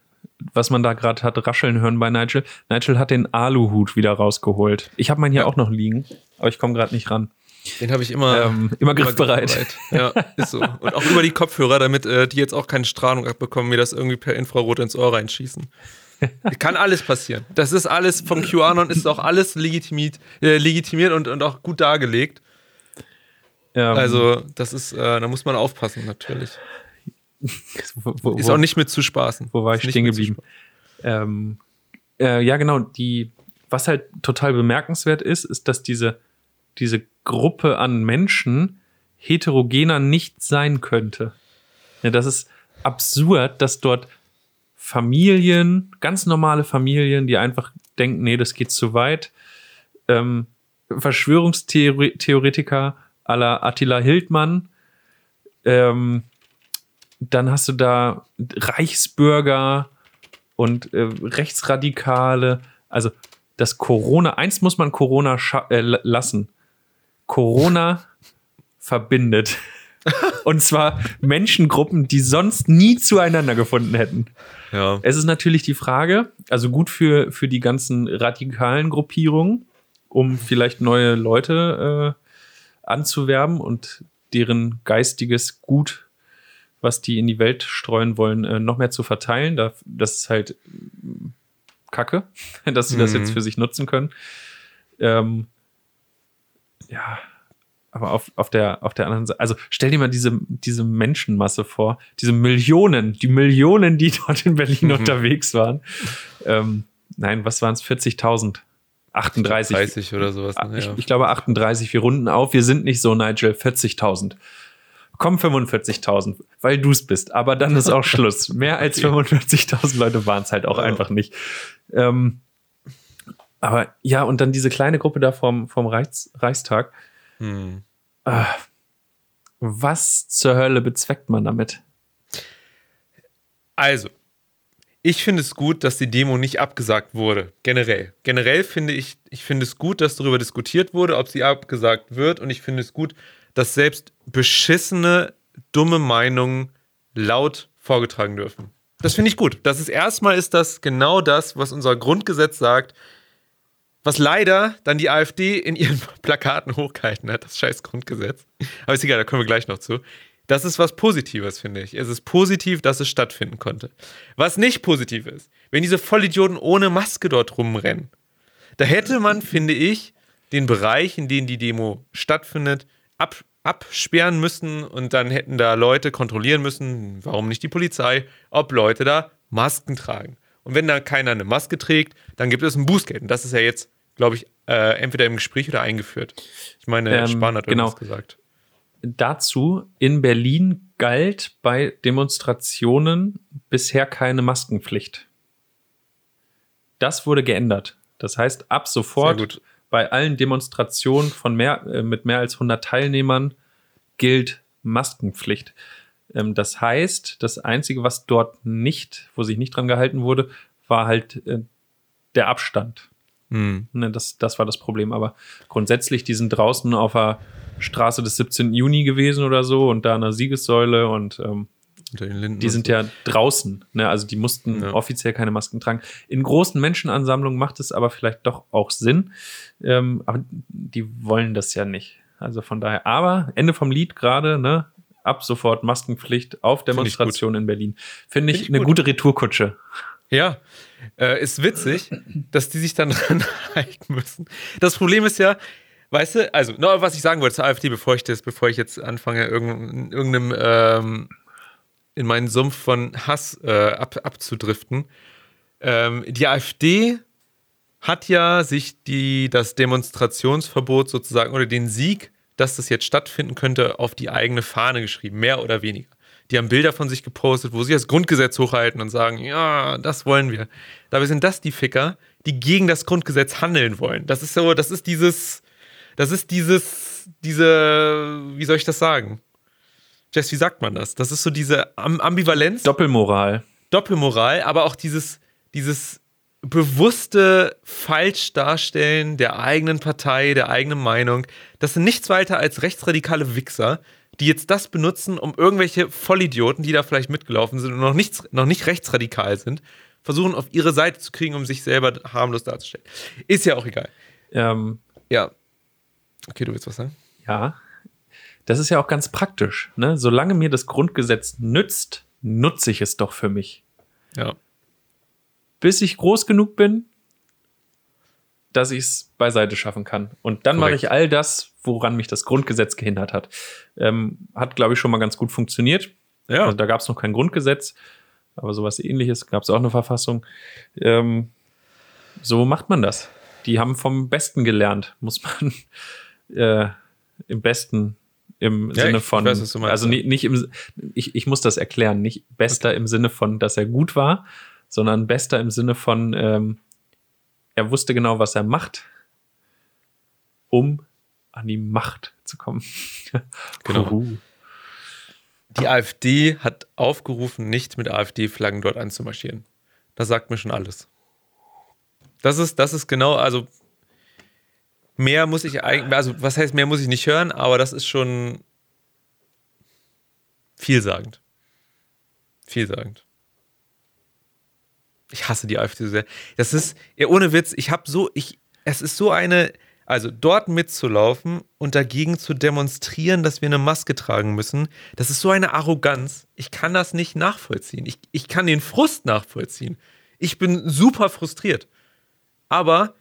was man da gerade hat rascheln hören bei Nigel. Nigel hat den Aluhut wieder rausgeholt. Ich habe meinen hier Ja. auch noch liegen, aber ich komme gerade nicht ran. Den habe ich immer, Ähm, immer griffbereit. griffbereit. Ja, ist so. Und auch über die Kopfhörer, damit äh, die jetzt auch keine Strahlung abbekommen, mir das irgendwie per Infrarot ins Ohr reinschießen. (laughs) Kann alles passieren. Das ist alles vom QAnon, ist auch alles legitimiert, äh, legitimiert und, und auch gut dargelegt. Ähm, Also, das ist, äh, da muss man aufpassen, natürlich. Wo, wo, Ist auch nicht mit zu spaßen. Wo war ich stehen geblieben? Ähm, äh, ja, genau. Die, was halt total bemerkenswert ist, ist, dass diese, diese Gruppe an Menschen heterogener nicht sein könnte. Ja, das ist absurd, dass dort Familien, ganz normale Familien, die einfach denken, nee, das geht zu weit, ähm, Verschwörungstheoretiker à la Attila Hildmann, ähm, dann hast du da Reichsbürger und äh, Rechtsradikale. Also das Corona, eins muss man Corona äh, la- lassen. Corona (laughs) verbindet. Und zwar Menschengruppen, die sonst nie zueinander gefunden hätten. Ja. Es ist natürlich die Frage, also gut für, für die ganzen radikalen Gruppierungen, um vielleicht neue Leute äh, anzuwerben und deren geistiges Gut, was die in die Welt streuen wollen, äh, noch mehr zu verteilen. Da, das ist halt mm, Kacke, (laughs) dass sie das Mhm. jetzt für sich nutzen können. Ähm, ja, aber auf, auf, der, auf der anderen Seite, also stell dir mal diese, diese Menschenmasse vor, diese Millionen, die Millionen, die (laughs) dort in Berlin Mhm. unterwegs waren. Ähm, nein, was waren es? 40.000? 38. 30 oder sowas. Ah, Ne? Ich, Ja. ich glaube 38, wir runden auf. Wir sind nicht so, Nigel, 40.000. Komm 45.000, weil du es bist. Aber dann ist auch (laughs) Schluss. Mehr als 45.000 Leute waren es halt auch Ja. einfach nicht. Ähm, aber ja, und dann diese kleine Gruppe da vom, vom Reichs, Reichstag. Hm. Ah, was zur Hölle bezweckt man damit? Also, ich finde es gut, dass die Demo nicht abgesagt wurde. Generell. Generell finde ich, ich finde es gut, dass darüber diskutiert wurde, ob sie abgesagt wird. Und ich finde es gut, dass selbst beschissene, dumme Meinungen laut vorgetragen dürfen. Das finde ich gut. Das ist erstmal ist das genau das, was unser Grundgesetz sagt, was leider dann die AfD in ihren (laughs) Plakaten hochgehalten hat, das scheiß Grundgesetz. Aber ist egal, da kommen wir gleich noch zu. Das ist was Positives, finde ich. Es ist positiv, dass es stattfinden konnte. Was nicht positiv ist, wenn diese Vollidioten ohne Maske dort rumrennen, da hätte man, finde ich, den Bereich, in dem die Demo stattfindet, ab, absperren müssen und dann hätten da Leute kontrollieren müssen, warum nicht die Polizei, ob Leute da Masken tragen. Und wenn da keiner eine Maske trägt, dann gibt es ein Bußgeld. Und das ist ja jetzt, glaube ich, äh, entweder im Gespräch oder eingeführt. Ich meine, Ähm, Spahn hat genau. irgendwas gesagt. Dazu, in Berlin galt bei Demonstrationen bisher keine Maskenpflicht. Das wurde geändert. Das heißt, ab sofort. Bei allen Demonstrationen von mehr, äh, mit mehr als 100 Teilnehmern gilt Maskenpflicht. Ähm, das heißt, das Einzige, was dort nicht, wo sich nicht dran gehalten wurde, war halt äh, der Abstand. Hm. Ne, das, das war das Problem. Aber grundsätzlich, die sind draußen auf der Straße des 17. Juni gewesen oder so und da an der Siegessäule und ähm, die sind ja draußen. Ne? Also die mussten Ja. offiziell keine Masken tragen. In großen Menschenansammlungen macht es aber vielleicht doch auch Sinn. Ähm, aber die wollen das ja nicht. Also von daher, aber Ende vom Lied gerade, ne? Ab sofort Maskenpflicht auf Demonstrationen in Berlin. Finde ich, Finde ich eine gut. gute Retourkutsche. Ja, äh, ist witzig, dass die sich dann (laughs) dran halten müssen. Das Problem ist ja, weißt du, also, noch was ich sagen wollte zur AfD, bevor ich das, bevor ich jetzt anfange, irgend- in irgendeinem, ähm, in meinen Sumpf von Hass äh, ab, abzudriften. Ähm, die AfD hat ja sich die, das Demonstrationsverbot sozusagen oder den Sieg, dass das jetzt stattfinden könnte, auf die eigene Fahne geschrieben, mehr oder weniger. Die haben Bilder von sich gepostet, wo sie das Grundgesetz hochhalten und sagen, ja, das wollen wir. Dabei sind das die Ficker, die gegen das Grundgesetz handeln wollen. Das ist so, das ist dieses, das ist dieses, diese, wie soll ich das sagen? Jess, wie sagt man das? Das ist so diese Am Ambivalenz. Doppelmoral. Doppelmoral, aber auch dieses, dieses bewusste Falschdarstellen der eigenen Partei, der eigenen Meinung. Das sind nichts weiter als rechtsradikale Wichser, die jetzt das benutzen, um irgendwelche Vollidioten, die da vielleicht mitgelaufen sind und noch, nichts, noch nicht rechtsradikal sind, versuchen, auf ihre Seite zu kriegen, um sich selber harmlos darzustellen. Ist ja auch egal. Ähm, Ja. Okay, du willst was sagen? ja, das ist ja auch ganz praktisch. Ne? Solange mir das Grundgesetz nützt, nutze ich es doch für mich. Ja. Bis ich groß genug bin, dass ich es beiseite schaffen kann. Und dann mache ich all das, woran mich das Grundgesetz gehindert hat. Ähm, hat, glaube ich, schon mal ganz gut funktioniert. Ja. Also da gab es noch kein Grundgesetz, aber sowas ähnliches gab es auch eine Verfassung. Ähm, so macht man das. Die haben vom Besten gelernt, muss man (laughs) äh, im Besten im Ja, Sinne von, weiß, also nicht, nicht im, ich, ich muss das erklären, nicht Bester im Sinne von, dass er gut war, sondern Bester im Sinne von, ähm, er wusste genau, was er macht, um an die Macht zu kommen. (laughs) Genau. Puh. Die AfD hat aufgerufen, nicht mit AfD-Flaggen dort anzumarschieren. Das sagt mir schon alles. Das ist, das ist genau, also mehr muss ich eigentlich, also was heißt, mehr muss ich nicht hören, aber das ist schon vielsagend. Vielsagend. Ich hasse die AfD so sehr. Das ist, ja, ohne Witz, ich habe so, ich, es ist so eine, also dort mitzulaufen und dagegen zu demonstrieren, dass wir eine Maske tragen müssen, das ist so eine Arroganz. Ich kann das nicht nachvollziehen. Ich, ich kann den Frust nachvollziehen. Ich bin super frustriert. Aber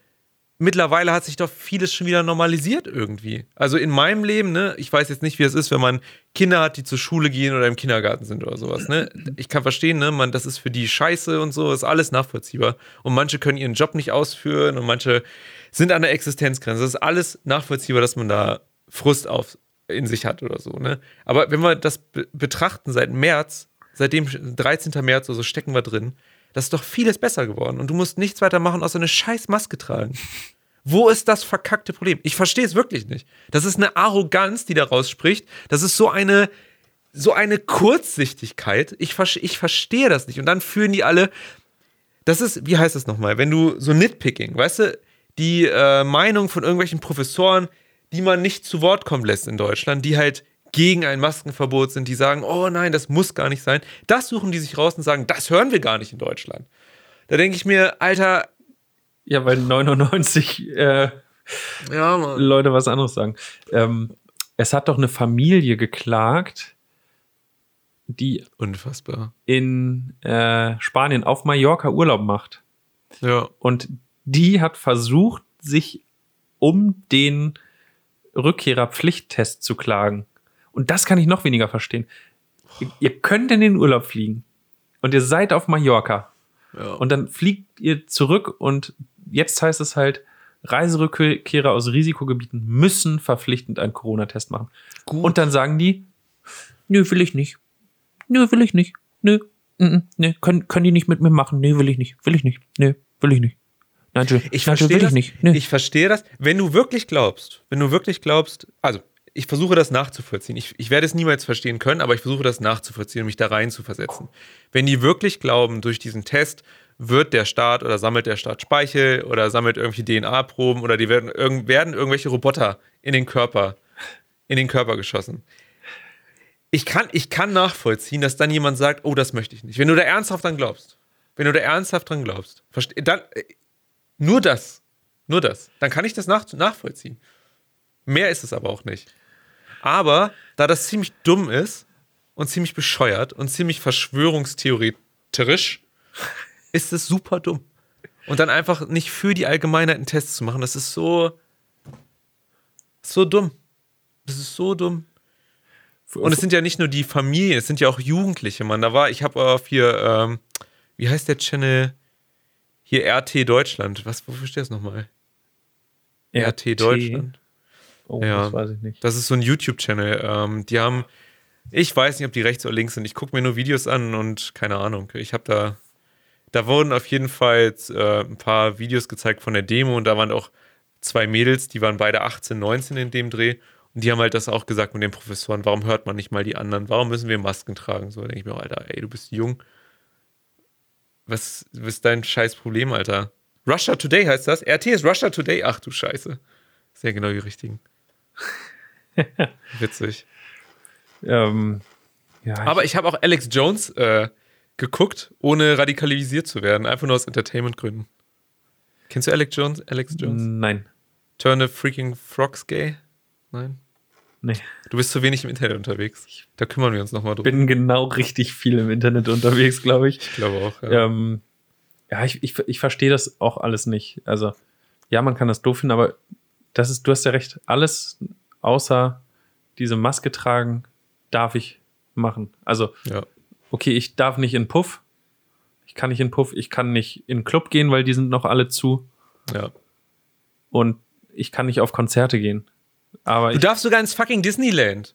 mittlerweile hat sich doch vieles schon wieder normalisiert irgendwie. Also in meinem Leben, ne, ich weiß jetzt nicht, wie es ist, wenn man Kinder hat, die zur Schule gehen oder im Kindergarten sind oder sowas, ne? Ich kann verstehen, ne, man, das ist für die Scheiße und so, ist alles nachvollziehbar. Und manche können ihren Job nicht ausführen und manche sind an der Existenzgrenze. Das ist alles nachvollziehbar, dass man da Frust auf in sich hat oder so, ne? Aber wenn wir das be betrachten seit März, seitdem 13. März oder so stecken wir drin, das ist doch vieles besser geworden und du musst nichts weiter machen, außer eine scheiß Maske tragen. Wo ist das verkackte Problem? Ich verstehe es wirklich nicht. Das ist eine Arroganz, die da rausspricht. Das ist so eine, so eine Kurzsichtigkeit. Ich, ich verstehe das nicht. Und dann führen die alle. Das ist, wie heißt das nochmal? Wenn du so Nitpicking, weißt du, die äh, Meinung von irgendwelchen Professoren, die man nicht zu Wort kommen lässt in Deutschland, die halt gegen ein Maskenverbot sind, die sagen, oh nein, das muss gar nicht sein. Das suchen die sich raus und sagen, das hören wir gar nicht in Deutschland. Da denke ich mir, Alter, Ja, weil 99 äh, ja. Leute was anderes sagen. Ähm, es hat doch eine Familie geklagt, die Unfassbar. in äh, Spanien auf Mallorca Urlaub macht. Ja. Und die hat versucht, sich um den Rückkehrerpflichttest zu klagen. Und das kann ich noch weniger verstehen. Ihr, ihr könnt in den Urlaub fliegen und ihr seid auf Mallorca ja. und dann fliegt ihr zurück und jetzt heißt es halt, Reiserückkehrer aus Risikogebieten müssen verpflichtend einen Corona-Test machen. Gut. Und dann sagen die, nö, will ich nicht. Nö, will ich nicht. Nö, mm, mm, nö, können, können die nicht mit mir machen. Nö, will ich nicht. Will ich nicht. Nö, will ich nicht. Nigel, Ich Nigel, verstehe will das. ich nicht. Nö. Ich verstehe das. Wenn du wirklich glaubst, wenn du wirklich glaubst, also ich versuche das nachzuvollziehen. Ich, ich werde es niemals verstehen können, aber ich versuche das nachzuvollziehen und mich da rein zu versetzen. Wenn die wirklich glauben, durch diesen Test wird der Staat oder sammelt der Staat Speichel oder sammelt irgendwelche DNA-Proben oder die werden, irgend, werden irgendwelche Roboter in den Körper, in den Körper geschossen. Ich kann, ich kann nachvollziehen, dass dann jemand sagt, oh, das möchte ich nicht. Wenn du da ernsthaft dran glaubst, wenn du da ernsthaft dran glaubst, dann, äh, nur das. Nur das. Dann kann ich das nach, nachvollziehen. Mehr ist es aber auch nicht. Aber da das ziemlich dumm ist und ziemlich bescheuert und ziemlich verschwörungstheoretisch, ist es super dumm. Und dann einfach nicht für die Allgemeinheit einen Test zu machen, das ist so. so dumm. Das ist so dumm. Und es sind ja nicht nur die Familien, es sind ja auch Jugendliche, Mann. Da war, ich habe auf hier, ähm, wie heißt der Channel? Hier RT Deutschland. Was, wofür steht das nochmal? RT Deutschland. Oh, Ja. das weiß ich nicht. Das ist so ein YouTube-Channel. Ähm, die haben, ich weiß nicht, ob die rechts oder links sind. Ich gucke mir nur Videos an und keine Ahnung. Ich habe da, da wurden auf jeden Fall äh, ein paar Videos gezeigt von der Demo und da waren auch zwei Mädels, die waren beide 18, 19 in dem Dreh. Und die haben halt das auch gesagt mit den Professoren. Warum hört man nicht mal die anderen? Warum müssen wir Masken tragen? So denke ich mir, auch, Alter, ey, du bist jung. Was, was ist dein scheiß Problem, Alter? Russia Today heißt das. RT ist Russia Today. Ach du Scheiße. Sehr genau die richtigen. (laughs) Witzig. Ähm, ja, Aber ich habe auch Alex Jones äh, geguckt, ohne radikalisiert zu werden, einfach nur aus Entertainment-Gründen. Kennst du Alex Jones? Alex Jones? Nein. Turn the freaking frogs gay? Nein? Nee. Du bist zu wenig im Internet unterwegs. Da kümmern wir uns nochmal drum. Bin genau richtig viel im Internet unterwegs, glaube ich. ich glaube auch, ja. Ja, ähm, ja ich, ich, ich verstehe das auch alles nicht. Also, ja, man kann das doof finden, aber das ist, du hast ja recht, alles außer diese Maske tragen darf ich machen. Also, ja. okay, ich darf nicht in Puff. Ich kann nicht in Puff, ich kann nicht in Club gehen, weil die sind noch alle zu. ja. Und ich kann nicht auf Konzerte gehen. Aber Du darfst sogar ins fucking Disneyland.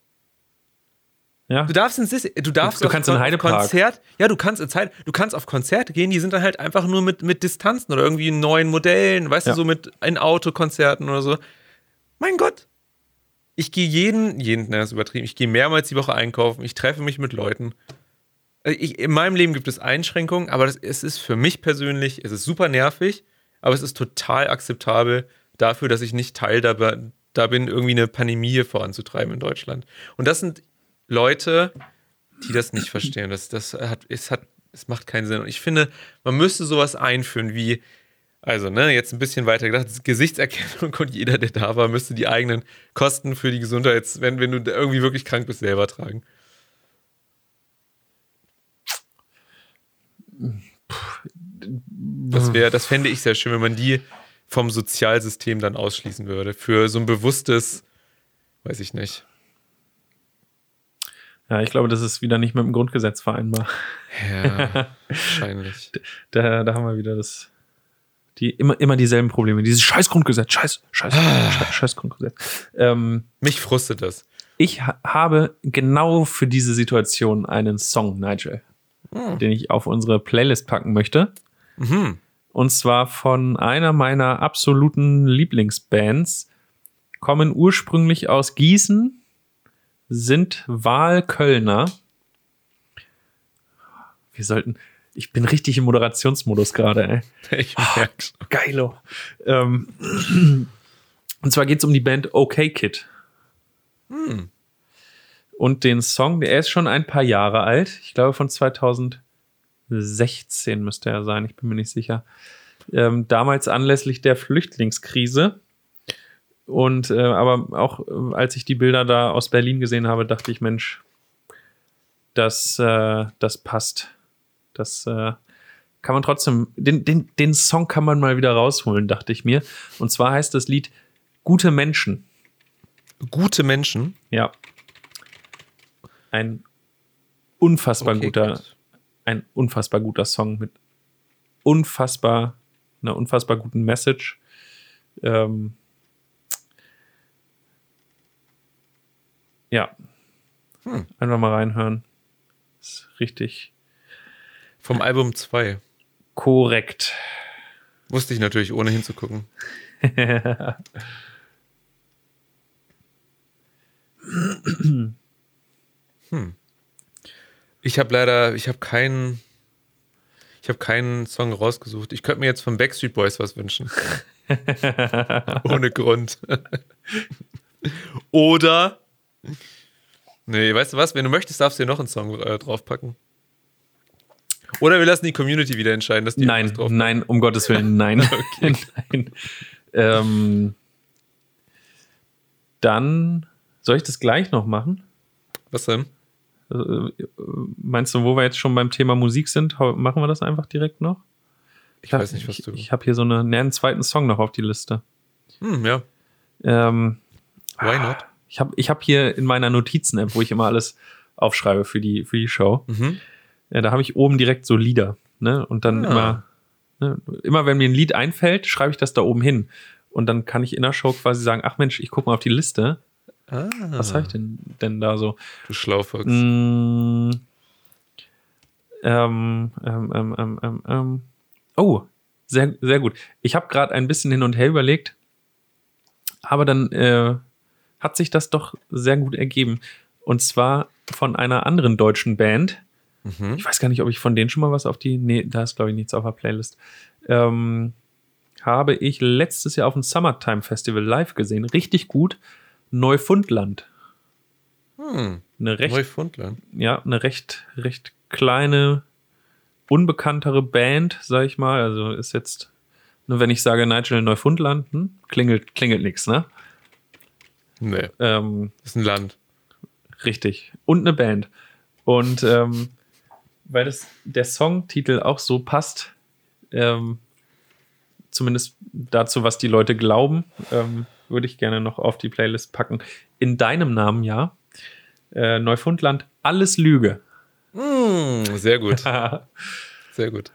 Ja, Du darfst ins Dis du darfst Du kannst in Kon- Heidepark. Konzert, ja, du kannst ins Heide, du kannst auf Konzerte gehen, die sind dann halt einfach nur mit, mit Distanzen oder irgendwie neuen Modellen, weißt Ja. du, so mit in Autokonzerten oder so. Mein Gott. Ich gehe jeden, jeden, na, das ist übertrieben, ich gehe mehrmals die Woche einkaufen, ich treffe mich mit Leuten. Äh, Ich, in meinem Leben gibt es Einschränkungen, aber das, es ist für mich persönlich, es ist super nervig, aber es ist total akzeptabel dafür, dass ich nicht Teil da, da bin, irgendwie eine Pandemie voranzutreiben in Deutschland. Und das sind Leute, die das nicht verstehen. Das, das hat, es hat, es macht keinen Sinn. Und ich finde, man müsste sowas einführen wie, also, ne, jetzt ein bisschen weiter gedacht, Gesichtserkennung und jeder, der da war, müsste die eigenen Kosten für die Gesundheit, wenn, wenn du irgendwie wirklich krank bist, selber tragen. Das wäre, das fände ich sehr schön, wenn man die vom Sozialsystem dann ausschließen würde. Für so ein bewusstes, weiß ich nicht. Ja, ich glaube, das ist wieder nicht mit dem Grundgesetz vereinbar. Ja, (laughs) wahrscheinlich. Da, da haben wir wieder das. Die, immer, immer dieselben Probleme. Dieses scheiß Grundgesetz, scheiß, scheiß, scheiß, scheiß Grundgesetz. Ähm, Mich frustet das. ich ha habe genau für diese Situation einen Song, Nigel, den ich auf unsere Playlist packen möchte. Mhm. Und zwar von einer meiner absoluten Lieblingsbands. Kommen ursprünglich aus Gießen, sind Wahlkölner. Wir sollten. Ich bin richtig im Moderationsmodus gerade, ey. (laughs) Ich merk's. Geilo. Ähm, (clears throat) und zwar geht es um die Band OK Kid. Und den Song, der ist schon ein paar Jahre alt. Ich glaube von 2016 müsste er sein, ich bin mir nicht sicher. Ähm, damals anlässlich der Flüchtlingskrise. Und äh, aber auch äh, als ich die Bilder da aus Berlin gesehen habe, dachte ich, Mensch, das, äh, das passt. Das äh, kann man trotzdem, den, den, den Song kann man mal wieder rausholen, dachte ich mir. Und zwar heißt das Lied Gute Menschen. Gute Menschen. Ja. Ein unfassbar Okay, guter, gut. ein unfassbar guter Song mit unfassbar, einer unfassbar guten Message. Ähm, ja. Hm. Einfach mal reinhören. Ist richtig Vom Album 2. korrekt. Wusste ich natürlich, ohne hinzugucken. (laughs) hm. Ich habe leider, ich habe keinen, ich habe keinen Song rausgesucht. Ich könnte mir jetzt von Backstreet Boys was wünschen. (laughs) ohne Grund. (laughs) Oder, (laughs) nee, weißt du was? Wenn du möchtest, darfst du dir noch einen Song äh, draufpacken. Oder wir lassen die Community wieder entscheiden, dass die Nein, nein, um Gottes Willen, (laughs) nein. (laughs) nein. Ähm, dann soll ich das gleich noch machen? Was denn? Also, äh, meinst du, wo wir jetzt schon beim Thema Musik sind, machen wir das einfach direkt noch? Ich weiß nicht, was ich, du. Ich habe hier so eine, ne, einen zweiten Song noch auf die Liste. Hm, ja. Ähm, Why not? Ich habe ich hab hier in meiner Notizen-App, wo ich immer alles aufschreibe für die, für die Show, Mhm. ja, da habe ich oben direkt so Lieder. Ne? Und dann Ah. immer, ne, immer wenn mir ein Lied einfällt, schreibe ich das da oben hin. Und dann kann ich in der Show quasi sagen, ach Mensch, ich gucke mal auf die Liste. Ah, Was habe ich denn, denn da so? Du Schlaufuchs. Mm, ähm, ähm, ähm, ähm, ähm, ähm. Oh, sehr, sehr gut. Ich habe gerade ein bisschen hin und her überlegt, aber dann äh, hat sich das doch sehr gut ergeben. Und zwar von einer anderen deutschen Band. Mhm. Ich weiß gar nicht, ob ich von denen schon mal was auf die. Nee, da ist, glaube ich, nichts auf der Playlist. Ähm, habe ich letztes Jahr auf dem Summertime Festival live gesehen. Richtig gut. Neufundland. Hm. Eine recht Neufundland. ja, eine recht, recht kleine unbekanntere Band, sag ich mal. Also ist jetzt, nur wenn ich sage Nigel Neufundland, hm, klingelt, klingelt nichts, ne? Nee, Ähm, ist ein Land. Richtig. Und eine Band. Und ähm, weil das, der Songtitel auch so passt, ähm, zumindest dazu, was die Leute glauben, ähm, würde ich gerne noch auf die Playlist packen. In deinem Namen, ja. Äh, Neufundland, alles Lüge. Mm, sehr gut, das (laughs) sehr gut.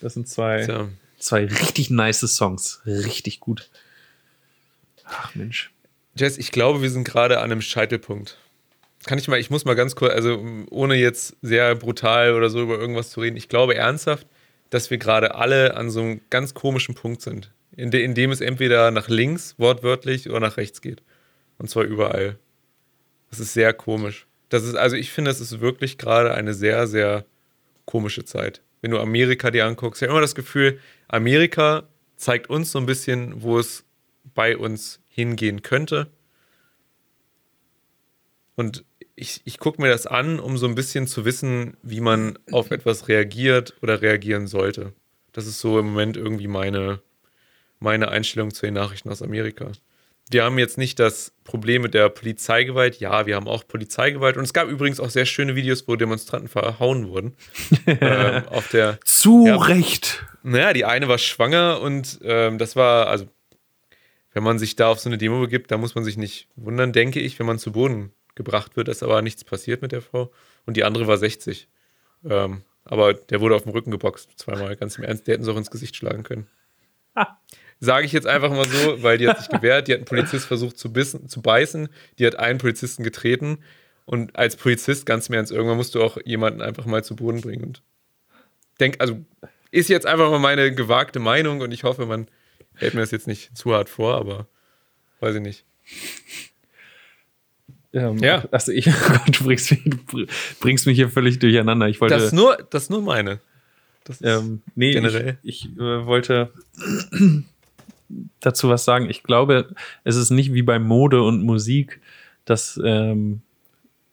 sind zwei, Tja. zwei richtig nice Songs. Richtig gut. Ach Mensch. Jess, ich glaube, wir sind gerade an einem Scheitelpunkt. Kann ich mal, ich muss mal ganz kurz, also ohne jetzt sehr brutal oder so über irgendwas zu reden, ich glaube ernsthaft, dass wir gerade alle an so einem ganz komischen Punkt sind, in, de, in dem es entweder nach links wortwörtlich oder nach rechts geht. Und zwar überall. Das ist sehr komisch. Das ist, also ich finde, das ist wirklich gerade eine sehr, sehr komische Zeit. Wenn du Amerika dir anguckst, ich habe immer das Gefühl, Amerika zeigt uns so ein bisschen, wo es bei uns hingehen könnte. Und ich, ich gucke mir das an, um so ein bisschen zu wissen, wie man auf etwas reagiert oder reagieren sollte. Das ist so im Moment irgendwie meine, meine Einstellung zu den Nachrichten aus Amerika. Wir haben jetzt nicht das Problem mit der Polizeigewalt. Ja, wir haben auch Polizeigewalt. Und es gab übrigens auch sehr schöne Videos, wo Demonstranten verhauen wurden. (laughs) ähm, auf der Zu Ja. Recht. naja, die eine war schwanger und ähm, das war, also, wenn man sich da auf so eine Demo begibt, da muss man sich nicht wundern, denke ich, wenn man zu Boden gebracht wird, ist aber nichts passiert mit der Frau. Und die andere war 60. Ähm, aber der wurde auf dem Rücken geboxt, zweimal, ganz im Ernst. Der hätten sie auch ins Gesicht schlagen können. Sage ich jetzt einfach mal so, weil die hat sich gewehrt, die hat einen Polizist versucht zu, bissen, zu beißen, die hat einen Polizisten getreten. Und als Polizist, ganz im Ernst, irgendwann musst du auch jemanden einfach mal zu Boden bringen. Und denk, also ist jetzt einfach mal meine gewagte Meinung und ich hoffe, man hält mir das jetzt nicht zu hart vor, aber weiß ich nicht. Ähm, Ja. Also ich, (laughs) du bringst mich, bringst mich hier völlig durcheinander. Ich wollte. Das ist nur, das ist nur meine. Das Ähm, nee, Generell. ich, ich äh, wollte (clears throat) dazu was sagen. Ich glaube, es ist nicht wie bei Mode und Musik, dass ähm,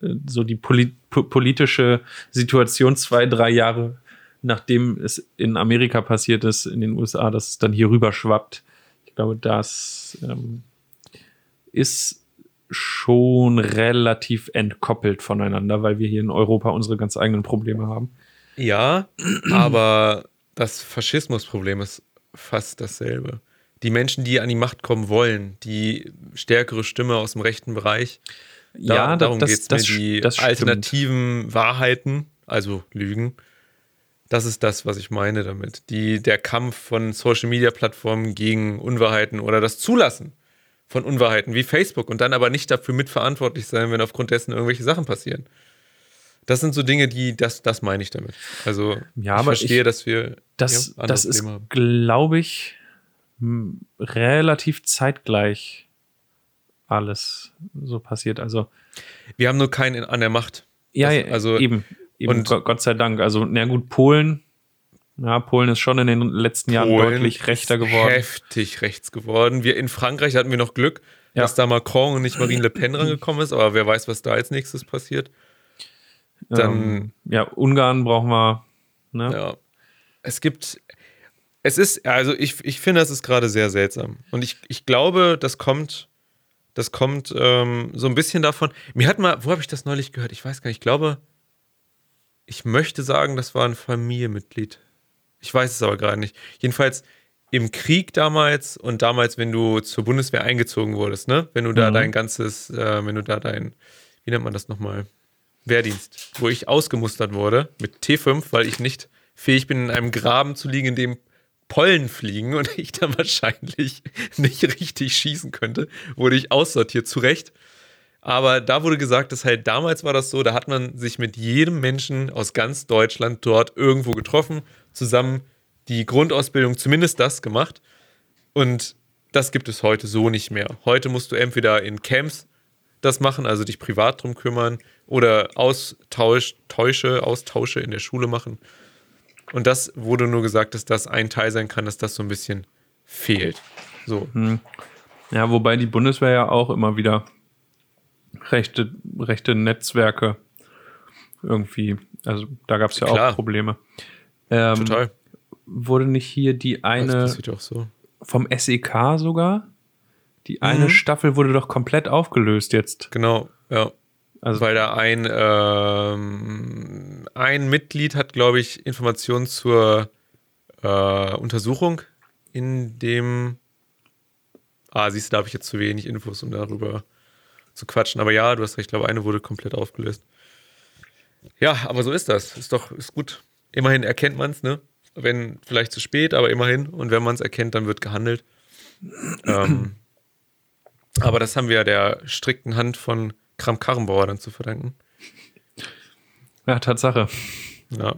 äh, so die poli po politische Situation zwei, drei Jahre nachdem es in Amerika passiert ist, in den USA, dass es dann hier rüber schwappt. Ich glaube, das ähm, ist schon relativ entkoppelt voneinander, weil wir hier in Europa unsere ganz eigenen Probleme haben. Ja, aber das Faschismusproblem ist fast dasselbe. Die Menschen, die an die Macht kommen wollen, die stärkere Stimme aus dem rechten Bereich, da, ja, darum geht es mir. Die alternativen Wahrheiten, also Lügen, das ist das, was ich meine damit. Die, der Kampf von Social-Media-Plattformen gegen Unwahrheiten oder das Zulassen von Unwahrheiten wie Facebook und dann aber nicht dafür mitverantwortlich sein, wenn aufgrund dessen irgendwelche Sachen passieren. Das sind so Dinge, die, das, das meine ich damit. Also Ja, ich verstehe, ich- dass wir Das, ja, das ist, glaube ich, relativ zeitgleich alles so passiert. Also, Wir haben nur keinen in, an der Macht. ja, Das- also- eben. Eben und- Gott, sei Dank. Also, na gut, Polen. Ja, Polen ist schon in den letzten Jahren Polen deutlich rechter geworden. Heftig rechts geworden. Wir in Frankreich hatten wir noch Glück, Ja. dass da Macron und nicht Marine Le Pen rangekommen ist, aber wer weiß, was da als nächstes passiert. Dann, ähm, ja, Ungarn brauchen wir. Ne? ja. Es gibt, es ist, also ich, ich finde, das ist gerade sehr seltsam. Und ich, ich glaube, das kommt, das kommt ähm, so ein bisschen davon. Mir hat mal, wo habe ich das neulich gehört? Ich weiß gar nicht, ich glaube, ich möchte sagen, das war ein Familienmitglied. Ich weiß es aber gerade nicht. Jedenfalls im Krieg damals und damals, wenn du zur Bundeswehr eingezogen wurdest, ne? Wenn du da Mhm. dein ganzes, äh, wenn du da dein, wie nennt man das nochmal? Wehrdienst, wo ich ausgemustert wurde mit T5, weil ich nicht fähig bin, in einem Graben zu liegen, in dem Pollen fliegen und (laughs) ich dann wahrscheinlich nicht richtig schießen könnte, wurde ich aussortiert, zu Recht. Aber da wurde gesagt, dass halt damals war das so, da hat man sich mit jedem Menschen aus ganz Deutschland dort irgendwo getroffen, zusammen die Grundausbildung, zumindest das gemacht. Und das gibt es heute so nicht mehr. Heute musst du entweder in Camps das machen, also dich privat drum kümmern, oder Austausch, Täusche, Austausche in der Schule machen. Und das wurde nur gesagt, dass das ein Teil sein kann, dass das so ein bisschen fehlt. So. Ja, wobei die Bundeswehr ja auch immer wieder rechte, rechte Netzwerke irgendwie Also da gab es ja Klar. auch Probleme. Ähm, Total. Wurde nicht hier die eine so. vom SEK sogar? Die eine Mhm. Staffel wurde doch komplett aufgelöst jetzt. Genau, ja. Also Weil da ein, ähm, ein Mitglied hat, glaube ich, Informationen zur äh, Untersuchung in dem. Ah, siehst du, da habe ich jetzt zu wenig Infos, um darüber zu quatschen. Aber ja, du hast recht, ich glaube, eine wurde komplett aufgelöst. Ja, aber so ist das. Ist doch, ist gut. Immerhin erkennt man es, ne? Wenn vielleicht zu spät, aber immerhin. Und wenn man es erkennt, dann wird gehandelt. ähm, aber das haben wir der strikten Hand von Kram Karrenbauer dann zu verdanken. ja, Tatsache. Ja.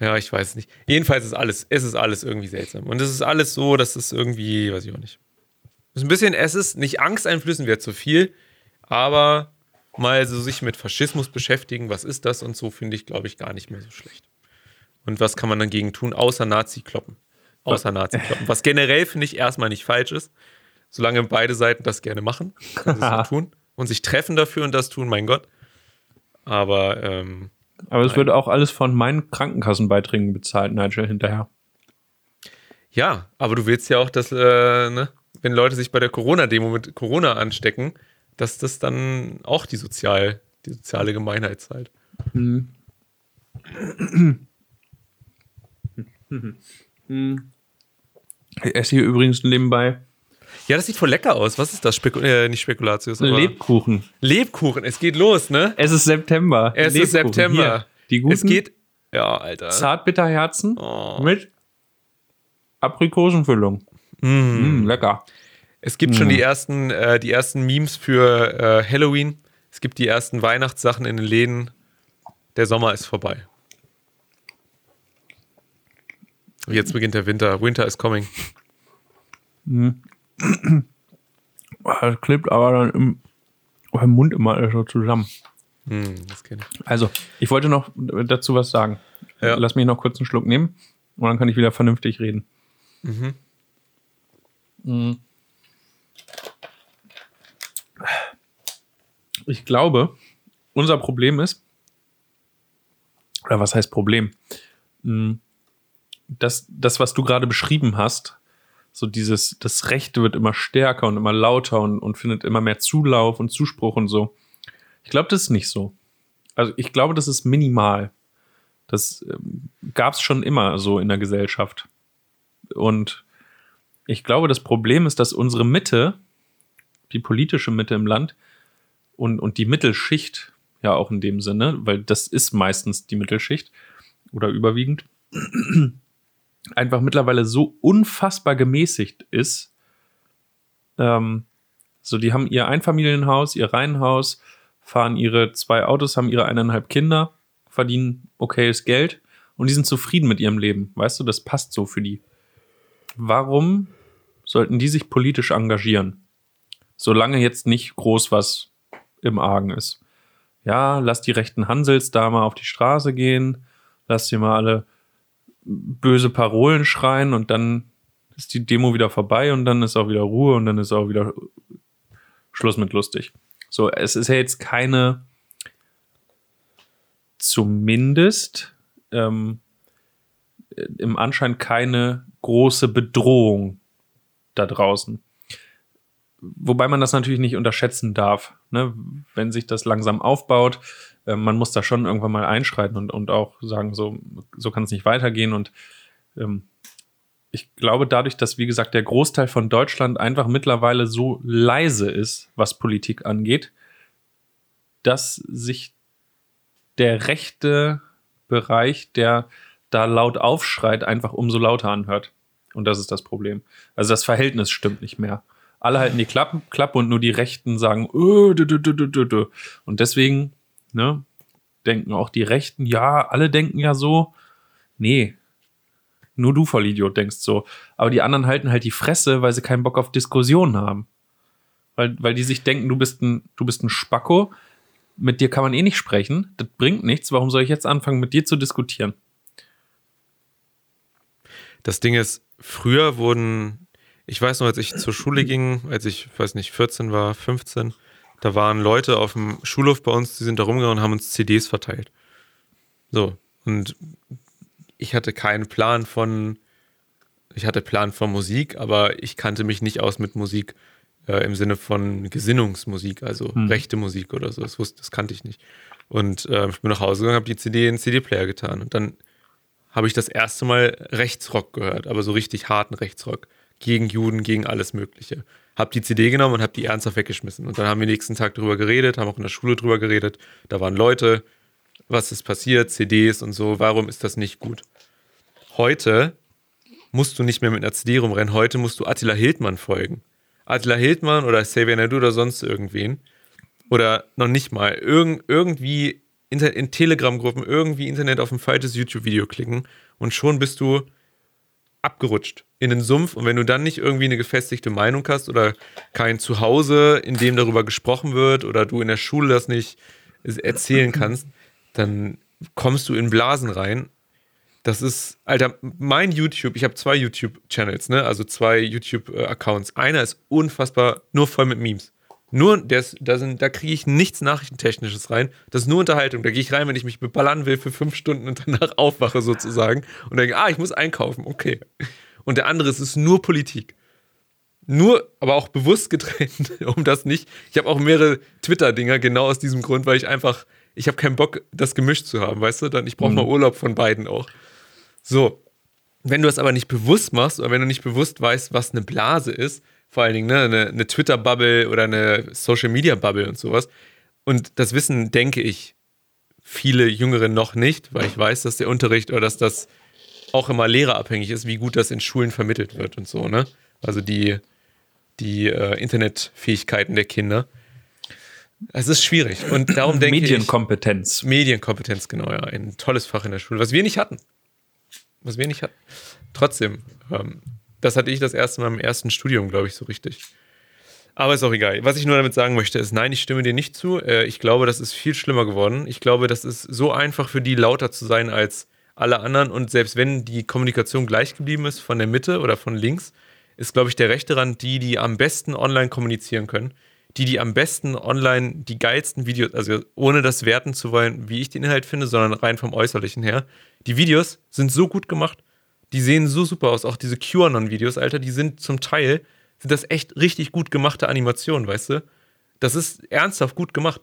Ja, ich weiß nicht. Jedenfalls ist alles, es ist alles irgendwie seltsam. Und es ist alles so, dass es irgendwie, weiß ich auch nicht. Es ist ein bisschen, es ist nicht angsteinflößend, wäre zu viel, aber mal so sich mit Faschismus beschäftigen, was ist das und so, finde ich, glaube ich, gar nicht mehr so schlecht. Und was kann man dagegen tun, außer Nazi-Kloppen? Außer Nazi-Kloppen. Was generell, finde ich, erstmal nicht falsch ist. Solange beide Seiten das gerne machen, können sie es (laughs) tun. Und sich treffen dafür und das tun, mein Gott. Aber, ähm, Aber es wird auch alles von meinen Krankenkassenbeiträgen bezahlt, Nigel, hinterher. Ja, aber du willst ja auch, dass, äh, ne, wenn Leute sich bei der Corona-Demo mit Corona anstecken, dass das dann auch die, Sozial, die soziale Gemeinheit zahlt. Ich esse hier übrigens nebenbei Ja, das sieht voll lecker aus. Was ist das? Speku äh, nicht Spekulatius, aber Lebkuchen. Lebkuchen. Es geht los, ne? Es ist September. Es ist Lebkuchen. September. Hier, die guten Es geht. Ja, Alter. Zartbitterherzen Oh. mit Aprikosenfüllung. Mm, lecker. Es gibt schon die ersten, äh, die ersten Memes für äh, Halloween. Es gibt die ersten Weihnachtssachen in den Läden. Der Sommer ist vorbei. Jetzt beginnt der Winter. Winter is coming. (clears throat) Das klebt aber dann im, im Mund immer so zusammen. Hm. Also, ich wollte noch dazu was sagen. Ja. Lass mich noch kurz einen Schluck nehmen und dann kann ich wieder vernünftig reden. Mm. Ich glaube, unser Problem ist, oder was heißt Problem? Mm, Das, das was du gerade beschrieben hast, so dieses, das Recht wird immer stärker und immer lauter und, und findet immer mehr Zulauf und Zuspruch und so. Ich glaube, das ist nicht so. Also ich glaube, das ist minimal. Das ähm, gab es schon immer so in der Gesellschaft. Und ich glaube, das Problem ist, dass unsere Mitte, die politische Mitte im Land und, und die Mittelschicht, ja auch in dem Sinne, weil das ist meistens die Mittelschicht oder überwiegend, (clears throat) einfach mittlerweile so unfassbar gemäßigt ist. Ähm, so, die haben ihr Einfamilienhaus, ihr Reihenhaus, fahren ihre zwei Autos, haben ihre eineinhalb Kinder, verdienen okayes Geld und die sind zufrieden mit ihrem Leben. Weißt du, das passt so für die. Warum sollten die sich politisch engagieren? Solange jetzt nicht groß was im Argen ist. Ja, lass die rechten Hansels da mal auf die Straße gehen, lass sie mal alle böse Parolen schreien und dann ist die Demo wieder vorbei und dann ist auch wieder Ruhe und dann ist auch wieder Schluss mit lustig. So, es ist ja jetzt keine, zumindest ähm, im Anschein keine große Bedrohung da draußen. Wobei man das natürlich nicht unterschätzen darf. Ne? Wenn sich das langsam aufbaut, äh, man muss da schon irgendwann mal einschreiten und, und auch sagen, so, so kann es nicht weitergehen. Und ähm, ich glaube, dadurch, dass, wie gesagt, der Großteil von Deutschland einfach mittlerweile so leise ist, was Politik angeht, dass sich der rechte Bereich, der da laut aufschreit, einfach umso lauter anhört. Und das ist das Problem. Also das Verhältnis stimmt nicht mehr. Alle halten die Klappen, Klappe und nur die Rechten sagen, öh, dü, dü, dü. und deswegen ne, denken auch die Rechten, ja, alle denken ja so. Nee, nur du Vollidiot denkst so. Aber die anderen halten halt die Fresse, weil sie keinen Bock auf Diskussionen haben. Weil, weil die sich denken, du bist ein, du bist ein Spacko, mit dir kann man eh nicht sprechen, das bringt nichts, warum soll ich jetzt anfangen, mit dir zu diskutieren? Das Ding ist, früher wurden, ich weiß noch, als ich zur Schule (clears throat) ging, als ich, weiß nicht, 14 war, 15, da waren Leute auf dem Schulhof bei uns, die sind da rumgegangen und haben uns CDs verteilt. So. Und ich hatte keinen Plan von, ich hatte Plan von Musik, aber ich kannte mich nicht aus mit Musik äh, im Sinne von Gesinnungsmusik, also Hm. rechte Musik oder so. Das, wusste, das kannte ich nicht. Und äh, ich bin nach Hause gegangen, habe die CD in den CD-Player getan. Und dann habe ich das erste Mal Rechtsrock gehört, aber so richtig harten Rechtsrock. Gegen Juden, gegen alles Mögliche. Hab die CD genommen und habe die ernsthaft weggeschmissen. Und dann haben wir nächsten Tag drüber geredet, haben auch in der Schule drüber geredet. Da waren Leute, was ist passiert, CDs und so, warum ist das nicht gut? Heute musst du nicht mehr mit einer CD rumrennen, heute musst du Attila Hildmann folgen. Attila Hildmann oder Xavier Nadu oder sonst irgendwen. Oder noch nicht mal. Irgend, irgendwie Inter in Telegram-Gruppen, irgendwie Internet auf ein falsches YouTube-Video klicken und schon bist du abgerutscht in den Sumpf. Und wenn du dann nicht irgendwie eine gefestigte Meinung hast oder kein Zuhause, in dem darüber gesprochen wird oder du in der Schule das nicht erzählen kannst, dann kommst du in Blasen rein. Das ist, Alter, mein YouTube, ich habe zwei YouTube-Channels, ne? Also zwei YouTube-Accounts. Einer ist unfassbar nur voll mit Memes. Nur, ist, da, sind, da kriege ich nichts Nachrichtentechnisches rein. Das ist nur Unterhaltung. Da gehe ich rein, wenn ich mich beballern will für fünf Stunden und danach (laughs) aufwache sozusagen und denke, ah, ich muss einkaufen, okay. Und der andere ist, ist nur Politik. Nur, aber auch bewusst getrennt, (laughs) um das nicht. Ich habe auch mehrere Twitter-Dinger genau aus diesem Grund, weil ich einfach, ich habe keinen Bock, das gemischt zu haben, weißt du? Dann, ich brauche Mhm. mal Urlaub von beiden auch. So, wenn du es aber nicht bewusst machst oder wenn du nicht bewusst weißt, was eine Blase ist, vor allen Dingen ne, eine, eine Twitter-Bubble oder eine Social-Media-Bubble und sowas, und das wissen, denke ich, viele Jüngere noch nicht, weil ich weiß, dass der Unterricht oder dass das auch immer lehrerabhängig ist, wie gut das in Schulen vermittelt wird und so, ne? Also die, die äh, Internetfähigkeiten der Kinder. Es ist schwierig. Und darum denke ich. Medienkompetenz. Medienkompetenz, genau, ja. Ein tolles Fach in der Schule, was wir nicht hatten. Was wir nicht hatten. Trotzdem, ähm, das hatte ich das erste Mal im ersten Studium, glaube ich, so richtig. Aber ist auch egal. Was ich nur damit sagen möchte, ist, nein, ich stimme dir nicht zu. Äh, ich glaube, das ist viel schlimmer geworden. Ich glaube, das ist so einfach für die, lauter zu sein als alle anderen. Und selbst wenn die Kommunikation gleich geblieben ist von der Mitte oder von links, ist, glaube ich, der rechte Rand die, die am besten online kommunizieren können. Die, die am besten online die geilsten Videos, also ohne das werten zu wollen, wie ich den Inhalt finde, sondern rein vom Äußerlichen her. Die Videos sind so gut gemacht. Die sehen so super aus. Auch diese QAnon-Videos, Alter, die sind zum Teil, sind das echt richtig gut gemachte Animationen, weißt du? Das ist ernsthaft gut gemacht.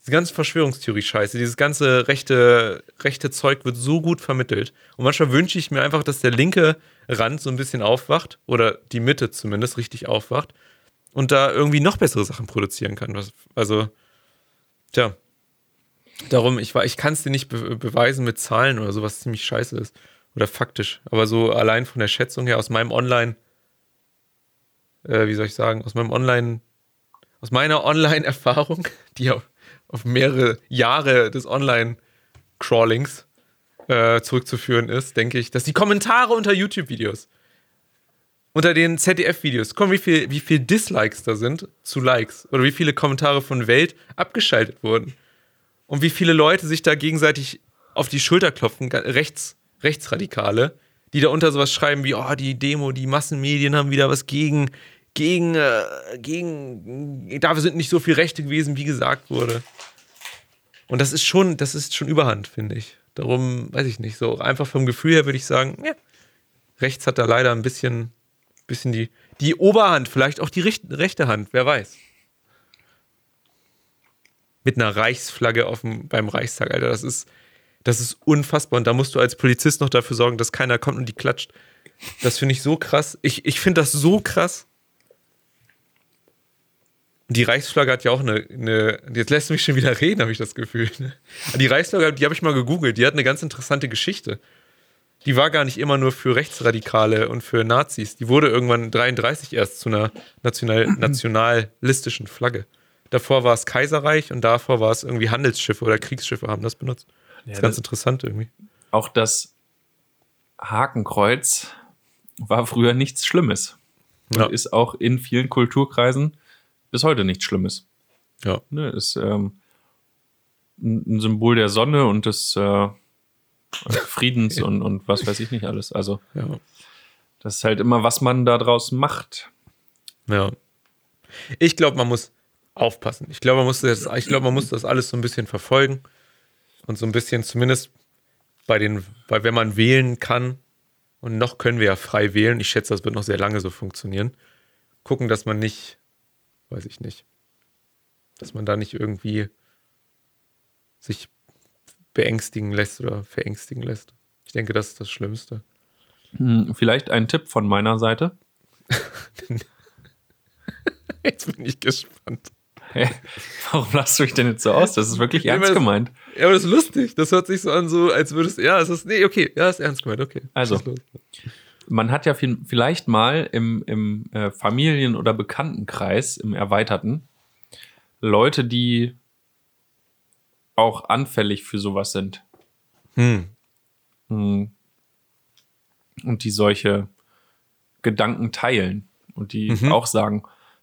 Diese ganze Verschwörungstheorie-Scheiße, dieses ganze rechte, rechte Zeug wird so gut vermittelt. Und manchmal wünsche ich mir einfach, dass der linke Rand so ein bisschen aufwacht, oder die Mitte zumindest richtig aufwacht, und da irgendwie noch bessere Sachen produzieren kann. Also, tja. Darum, ich, ich kann es dir nicht be beweisen mit Zahlen oder so, was ziemlich scheiße ist. Oder faktisch. Aber so allein von der Schätzung her, aus meinem Online, äh, wie soll ich sagen, aus meinem Online, aus meiner (laughs) Online-Erfahrung, die auf, auf mehrere Jahre des Online-Crawlings äh, zurückzuführen ist, denke ich, dass die Kommentare unter YouTube-Videos, unter den ZDF-Videos, komm, wie viel, wie viel Dislikes da sind zu Likes oder wie viele Kommentare von Welt abgeschaltet wurden und wie viele Leute sich da gegenseitig auf die Schulter klopfen, rechts, Rechtsradikale, die da unter sowas schreiben wie, oh, die Demo, die Massenmedien haben wieder was gegen, gegen, äh, gegen, dafür sind nicht so viele Rechte gewesen, wie gesagt wurde. Und das ist schon, das ist schon Überhand, finde ich. Darum, weiß ich nicht, so einfach vom Gefühl her würde ich sagen, ja, rechts hat da leider ein bisschen, bisschen die, die Oberhand, vielleicht auch die recht, rechte Hand, wer weiß. Mit einer Reichsflagge auf dem, beim Reichstag, Alter, das ist, das ist unfassbar. Und da musst du als Polizist noch dafür sorgen, dass keiner kommt und die klatscht. Das finde ich so krass. Ich, ich finde das so krass. Die Reichsflagge hat ja auch eine, eine jetzt lässt du mich schon wieder reden, habe ich das Gefühl. ne? Die Reichsflagge, die habe ich mal gegoogelt, die hat eine ganz interessante Geschichte. Die war gar nicht immer nur für Rechtsradikale und für Nazis. Die wurde irgendwann 33 erst zu einer national, (clears throat) nationalistischen Flagge. Davor war es Kaiserreich und davor war es irgendwie Handelsschiffe oder Kriegsschiffe haben das benutzt. Das ist ganz interessant irgendwie. Auch das Hakenkreuz war früher nichts Schlimmes. Ja. ist auch in vielen Kulturkreisen bis heute nichts Schlimmes. Ja. Ne, ist ähm, ein Symbol der Sonne und des äh, Friedens (laughs) und, und was weiß ich nicht alles. Also, Ja. das ist halt immer, was man da draus macht. Ja. Ich glaube, man muss aufpassen. Ich glaube, man muss das, ich glaube, man muss das alles so ein bisschen verfolgen und so ein bisschen zumindest bei den, weil wenn man wählen kann, und noch können wir ja frei wählen, ich schätze, das wird noch sehr lange so funktionieren, gucken, dass man nicht, weiß ich nicht, dass man da nicht irgendwie sich beängstigen lässt oder verängstigen lässt. Ich denke, das ist das Schlimmste. Hm, Vielleicht ein Tipp von meiner Seite. (laughs) Jetzt bin ich gespannt. Hä? Warum lachst du mich denn jetzt so aus? Das ist wirklich Ja, ernst das- gemeint. Ja, aber das ist lustig. Das hört sich so an, so als würdest ja, es ist, nee, okay, ja, ist ernst gemeint, okay. Also. Man hat ja viel, vielleicht mal im, im äh, Familien- oder Bekanntenkreis, im Erweiterten, Leute, die auch anfällig für sowas sind. Hm. Hm. Und die solche Gedanken teilen. Und die Mhm. auch sagen,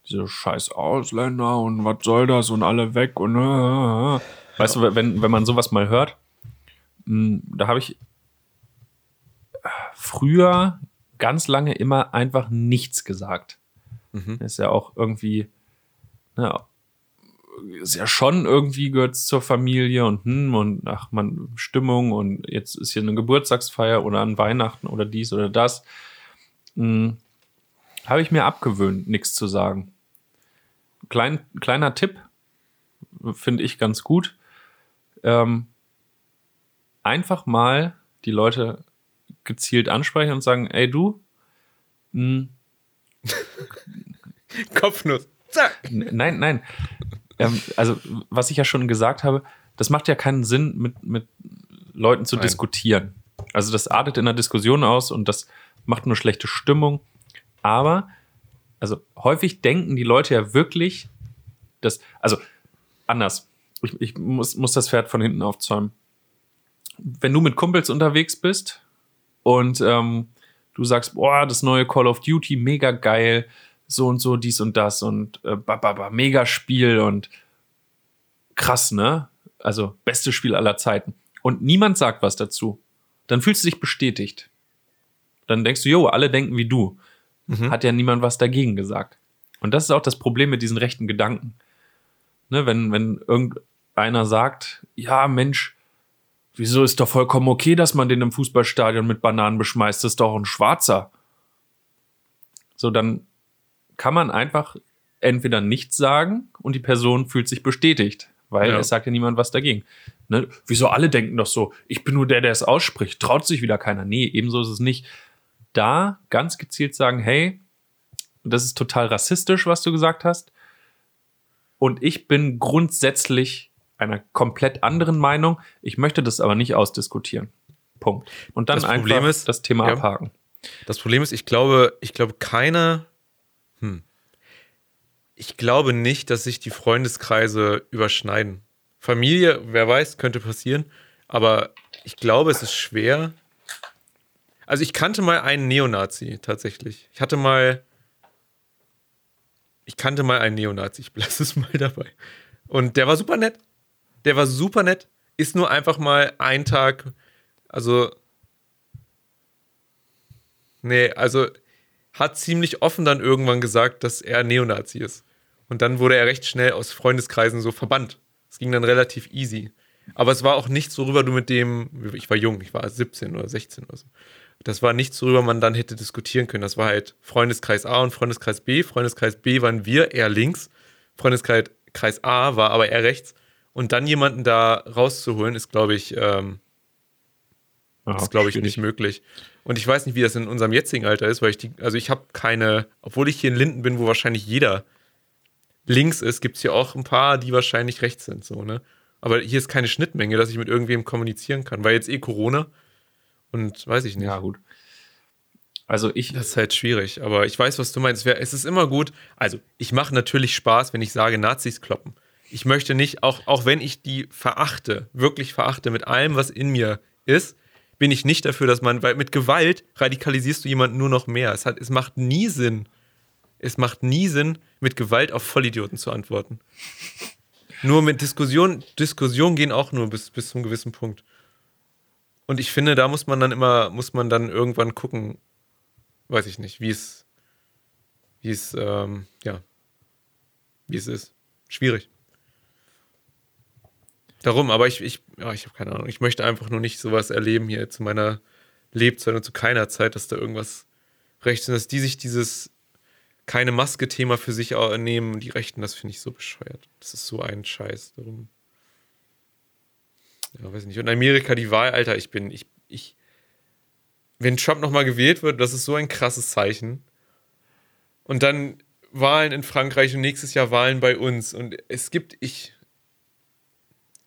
diese scheiß Ausländer und was soll das und alle weg und äh, äh. weißt du, wenn, wenn man sowas mal hört, mh, da habe ich früher ganz lange immer einfach nichts gesagt. Mhm. Ist ja auch irgendwie, ja, ist ja schon irgendwie gehört zur Familie und hm, und ach man, Stimmung und jetzt ist hier eine Geburtstagsfeier oder an Weihnachten oder dies oder das. Hm, Habe ich mir abgewöhnt, nichts zu sagen. Klein, kleiner Tipp, finde ich ganz gut. Ähm, einfach mal die Leute gezielt ansprechen und sagen, ey du, hm, (laughs) Kopfnuss. Zack. Nein, nein. Ähm, also, was ich ja schon gesagt habe, das macht ja keinen Sinn, mit, mit Leuten zu Nein. diskutieren. Also, das artet in einer Diskussion aus und das macht nur schlechte Stimmung. Aber, also, häufig denken die Leute ja wirklich, dass, also, anders. Ich, ich muss, muss das Pferd von hinten aufzäumen. Wenn du mit Kumpels unterwegs bist und ähm, du sagst, boah, das neue Call of Duty, mega geil, so und so, dies und das und äh, ba, ba, ba, mega Spiel und krass, ne? Also bestes Spiel aller Zeiten. Und niemand sagt was dazu. Dann fühlst du dich bestätigt. Dann denkst du, jo, alle denken wie du. Mhm. Hat ja niemand was dagegen gesagt. Und das ist auch das Problem mit diesen rechten Gedanken. Ne, wenn, wenn irgendeiner sagt, ja, Mensch, wieso ist doch vollkommen okay, dass man den im Fußballstadion mit Bananen beschmeißt, das ist doch ein Schwarzer. So, dann kann man einfach entweder nichts sagen und die Person fühlt sich bestätigt, weil Ja. es sagt ja niemand was dagegen. Ne? Wieso alle denken doch so, ich bin nur der, der es ausspricht, traut sich wieder keiner. Nee, ebenso ist es nicht. Da ganz gezielt sagen, hey, das ist total rassistisch, was du gesagt hast. Und ich bin grundsätzlich einer komplett anderen Meinung. Ich möchte das aber nicht ausdiskutieren. Punkt. Und dann Das Problem einfach ist- das Thema ja. abhaken. Das Problem ist, ich glaube, ich glaube, keiner. Hm. Ich glaube nicht, dass sich die Freundeskreise überschneiden. Familie, wer weiß, könnte passieren. Aber ich glaube, es ist schwer. Also ich kannte mal einen Neonazi tatsächlich. Ich hatte mal. Ich kannte mal einen Neonazi, ich belasse (laughs) es mal dabei. Und der war super nett. Der war super nett. Ist nur einfach mal ein Tag, also Nee, also hat ziemlich offen dann irgendwann gesagt, dass er Neonazi ist. Und dann wurde er recht schnell aus Freundeskreisen so verbannt. Es ging dann relativ easy. Aber es war auch nichts, worüber du mit dem, ich war jung, ich war 17 oder 16 oder so. Das war nichts, worüber man dann hätte diskutieren können. Das war halt Freundeskreis A und Freundeskreis B. Freundeskreis B waren wir eher links. Freundeskreis Kreis A war aber eher rechts. Und dann jemanden da rauszuholen, ist, glaube ich, ähm, ist, glaube ich, nicht möglich. Und ich weiß nicht, wie das in unserem jetzigen Alter ist, weil ich die, also ich habe keine, obwohl ich hier in Linden bin, wo wahrscheinlich jeder links ist, gibt es hier auch ein paar, die wahrscheinlich rechts sind, so, ne? Aber hier ist keine Schnittmenge, dass ich mit irgendwem kommunizieren kann, weil jetzt eh Corona und weiß ich nicht. Ja, gut. Also ich, Das ist halt schwierig, aber ich weiß, was du meinst. Es ist immer gut. Also, ich mache natürlich Spaß, wenn ich sage, Nazis kloppen. Ich möchte nicht, auch, auch wenn ich die verachte, wirklich verachte mit allem, was in mir ist, bin ich nicht dafür, dass man, weil mit Gewalt radikalisierst du jemanden nur noch mehr. Es, hat, es macht nie Sinn. Es macht nie Sinn, mit Gewalt auf Vollidioten zu antworten. Nur mit Diskussion, Diskussionen gehen auch nur bis, bis zu einem gewissen Punkt. Und ich finde, da muss man dann immer, muss man dann irgendwann gucken, weiß ich nicht, wie es, wie es, ähm, ja, wie es ist. Schwierig. Darum, aber ich, ich, ja, ich habe keine Ahnung. Ich möchte einfach nur nicht sowas erleben hier zu meiner Lebzeit und zu keiner Zeit, dass da irgendwas rechts und dass die sich dieses keine Maske-Thema für sich nehmen, die Rechten, das finde ich so bescheuert. Das ist so ein Scheiß. Darum. Ja, weiß nicht. Und Amerika, die Wahl, Alter, ich bin, ich, ich, wenn Trump nochmal gewählt wird, das ist so ein krasses Zeichen. Und dann Wahlen in Frankreich und nächstes Jahr Wahlen bei uns. Und es gibt, ich,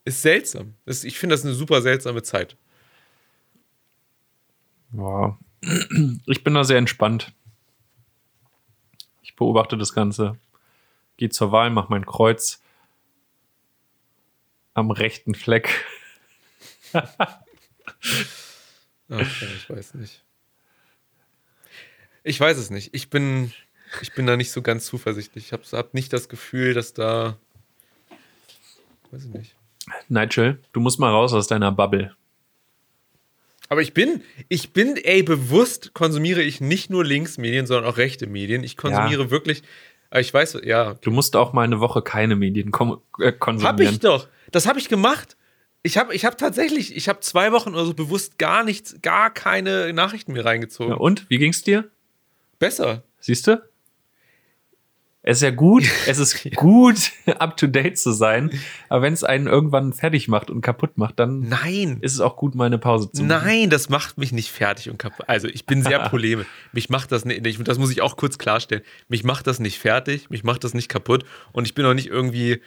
ist seltsam. Das, ich finde das eine super seltsame Zeit. Ja. Ich bin da sehr entspannt. Ich beobachte das Ganze. Gehe zur Wahl, mache mein Kreuz am rechten Fleck. (laughs) Ach, ja, ich weiß nicht. Ich weiß es nicht. Ich bin, ich bin da nicht so ganz zuversichtlich. Ich habe hab nicht das Gefühl, dass da. Weiß ich nicht. Nigel, du musst mal raus aus deiner Bubble. Aber ich bin, ich bin, ey, bewusst konsumiere ich nicht nur Linksmedien, sondern auch rechte Medien. Ich konsumiere wirklich, aber ich weiß, ja, Du musst auch mal eine Woche keine Medien äh, konsumieren. Hab ich doch. Das habe ich gemacht. Ich habe ich hab tatsächlich, ich habe zwei Wochen oder so bewusst gar nichts, gar keine Nachrichten mehr reingezogen. Ja, und? Wie ging's dir? Besser. Siehst du? Es ist ja gut, (laughs) es ist gut, up to date zu sein. Aber wenn es einen irgendwann fertig macht und kaputt macht, dann Nein. ist es auch gut, mal eine Pause zu machen. Nein, das macht mich nicht fertig und kaputt. Also ich bin sehr (laughs) polemisch. Mich macht das nicht, ich- das muss ich auch kurz klarstellen. Mich macht das nicht fertig, mich macht das nicht kaputt und ich bin auch nicht irgendwie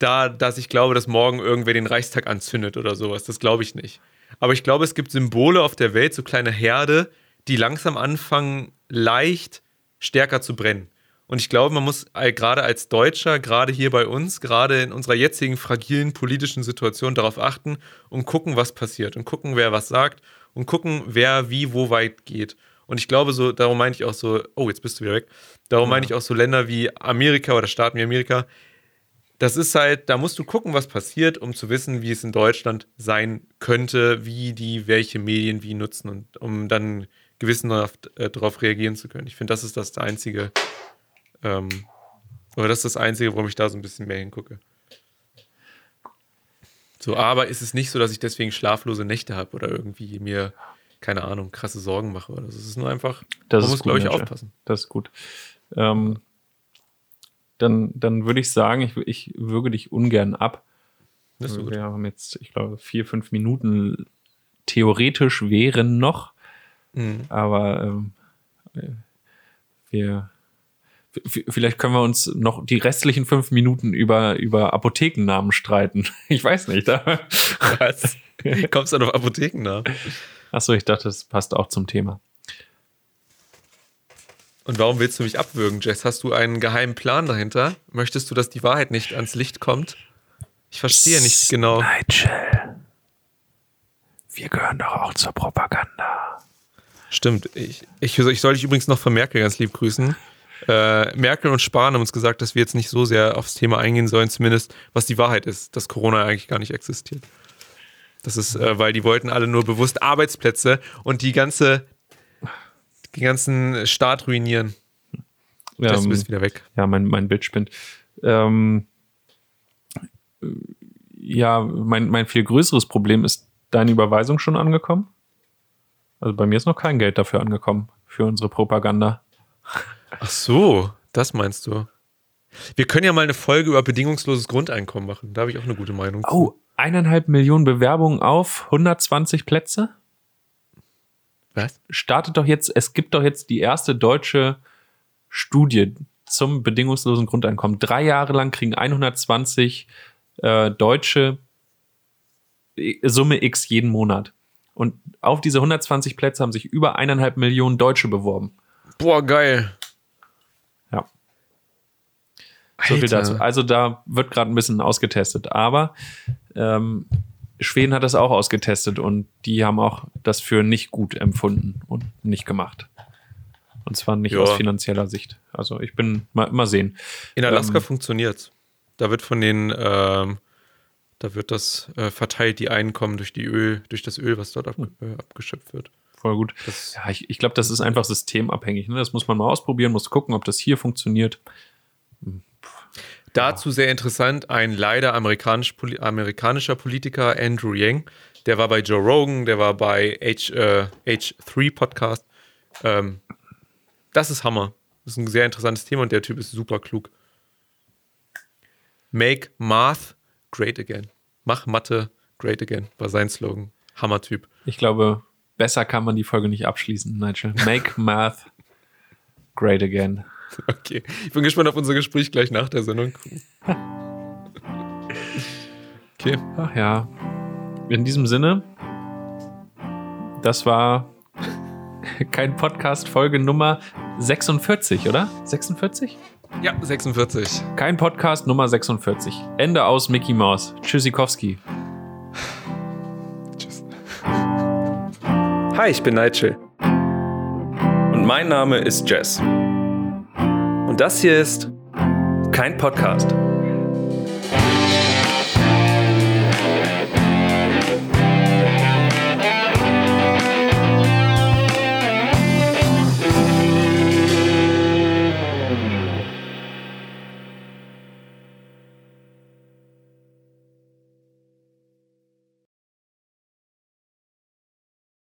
da, dass ich glaube, dass morgen irgendwer den Reichstag anzündet oder sowas. Das glaube ich nicht. Aber ich glaube, es gibt Symbole auf der Welt, so kleine Herde, die langsam anfangen, leicht stärker zu brennen. Und ich glaube, man muss äh, gerade als Deutscher, gerade hier bei uns, gerade in unserer jetzigen fragilen politischen Situation darauf achten und gucken, was passiert und gucken, wer was sagt und gucken, wer wie wo weit geht. Und ich glaube, so, darum meine ich auch so, oh, jetzt bist du wieder weg. Darum meine ich auch so Länder wie Amerika oder Staaten wie Amerika. Das ist halt, da musst du gucken, was passiert, um zu wissen, wie es in Deutschland sein könnte, wie die welche Medien wie nutzen und um dann gewissenhaft äh, darauf reagieren zu können. Ich finde, das ist das einzige, ähm, oder das ist das Einzige, warum ich da so ein bisschen mehr hingucke. So, aber ist es nicht so, dass ich deswegen schlaflose Nächte habe oder irgendwie mir, keine Ahnung, krasse Sorgen mache oder so. Es ist nur einfach, Das man muss, glaube ich, aufpassen. Das ist gut. Ähm, dann, dann würde ich sagen, ich, ich würge dich ungern ab. Das ist gut. Wir haben jetzt, ich glaube, vier, fünf Minuten theoretisch wären noch, Mhm. aber ähm, äh, wir vielleicht können wir uns noch die restlichen fünf Minuten über, über Apothekennamen streiten. (laughs) Ich weiß nicht. Was? (laughs) Kommst du auf Apotheken nach? Achso, ich dachte, das passt auch zum Thema. Und warum willst du mich abwürgen, Jess? Hast du einen geheimen Plan dahinter? Möchtest du, dass die Wahrheit nicht ans Licht kommt? Ich verstehe nicht genau. Nigel. Wir gehören doch auch zur Propaganda. Stimmt. Ich, ich, ich soll dich übrigens noch von Merkel ganz lieb grüßen. Äh, Merkel und Spahn haben uns gesagt, dass wir jetzt nicht so sehr aufs Thema eingehen sollen, zumindest was die Wahrheit ist, dass Corona eigentlich gar nicht existiert. Das ist, äh, weil die wollten alle nur bewusst Arbeitsplätze und die ganze, den ganzen Staat ruinieren. Ja, du bist wieder weg. ja mein, mein Bild spinnt. Ähm, ja, mein, mein viel größeres Problem ist deine Überweisung schon angekommen? Also bei mir ist noch kein Geld dafür angekommen, für unsere Propaganda. Ach so, das meinst du. Wir können ja mal eine Folge über bedingungsloses Grundeinkommen machen. Da habe ich auch eine gute Meinung. Oh, eineinhalb Millionen Bewerbungen auf 120 Plätze? Was? Startet doch jetzt, es gibt doch jetzt die erste deutsche Studie zum bedingungslosen Grundeinkommen. Drei Jahre lang kriegen 120 äh, Deutsche äh, Summe X jeden Monat. Und auf diese 120 Plätze haben sich über eineinhalb Millionen Deutsche beworben. Boah, geil. Ja. So viel Alter. dazu. Also da wird gerade ein bisschen ausgetestet. Aber ähm, Schweden hat das auch ausgetestet und die haben auch das für nicht gut empfunden und nicht gemacht. Und zwar nicht Ja. aus finanzieller Sicht. Also ich bin mal, mal sehen. In Alaska Ähm, funktioniert's. Da wird von den, ähm, da wird das äh, verteilt, die Einkommen durch die Öl, durch das Öl, was dort ab, äh, abgeschöpft wird. Voll gut. Das, Ja, ich, ich glaube, das ist einfach systemabhängig. Ne? Das muss man mal ausprobieren, muss gucken, ob das hier funktioniert. Dazu sehr interessant, ein leider amerikanisch, amerikanischer Politiker, Andrew Yang, der war bei Joe Rogan, der war bei H, äh, H3 Podcast. Ähm, das ist Hammer. Das ist ein sehr interessantes Thema und der Typ ist super klug. Make Math great again. Mach Mathe great again, war sein Slogan. Hammer-Typ. Ich glaube, besser kann man die Folge nicht abschließen, Nigel. Make (laughs) Math great again. (laughs) Okay, ich bin gespannt auf unser Gespräch gleich nach der Sendung. Okay. Ach ja. In diesem Sinne, das war (laughs) kein Podcast, Folge Nummer 46, oder? 46? Ja, 46. Kein Podcast Nummer 46. Ende aus Mickey Mouse. Tschüssikowski. Tschüss. Hi, ich bin Nigel. Und mein Name ist Jess. Das hier ist kein Podcast.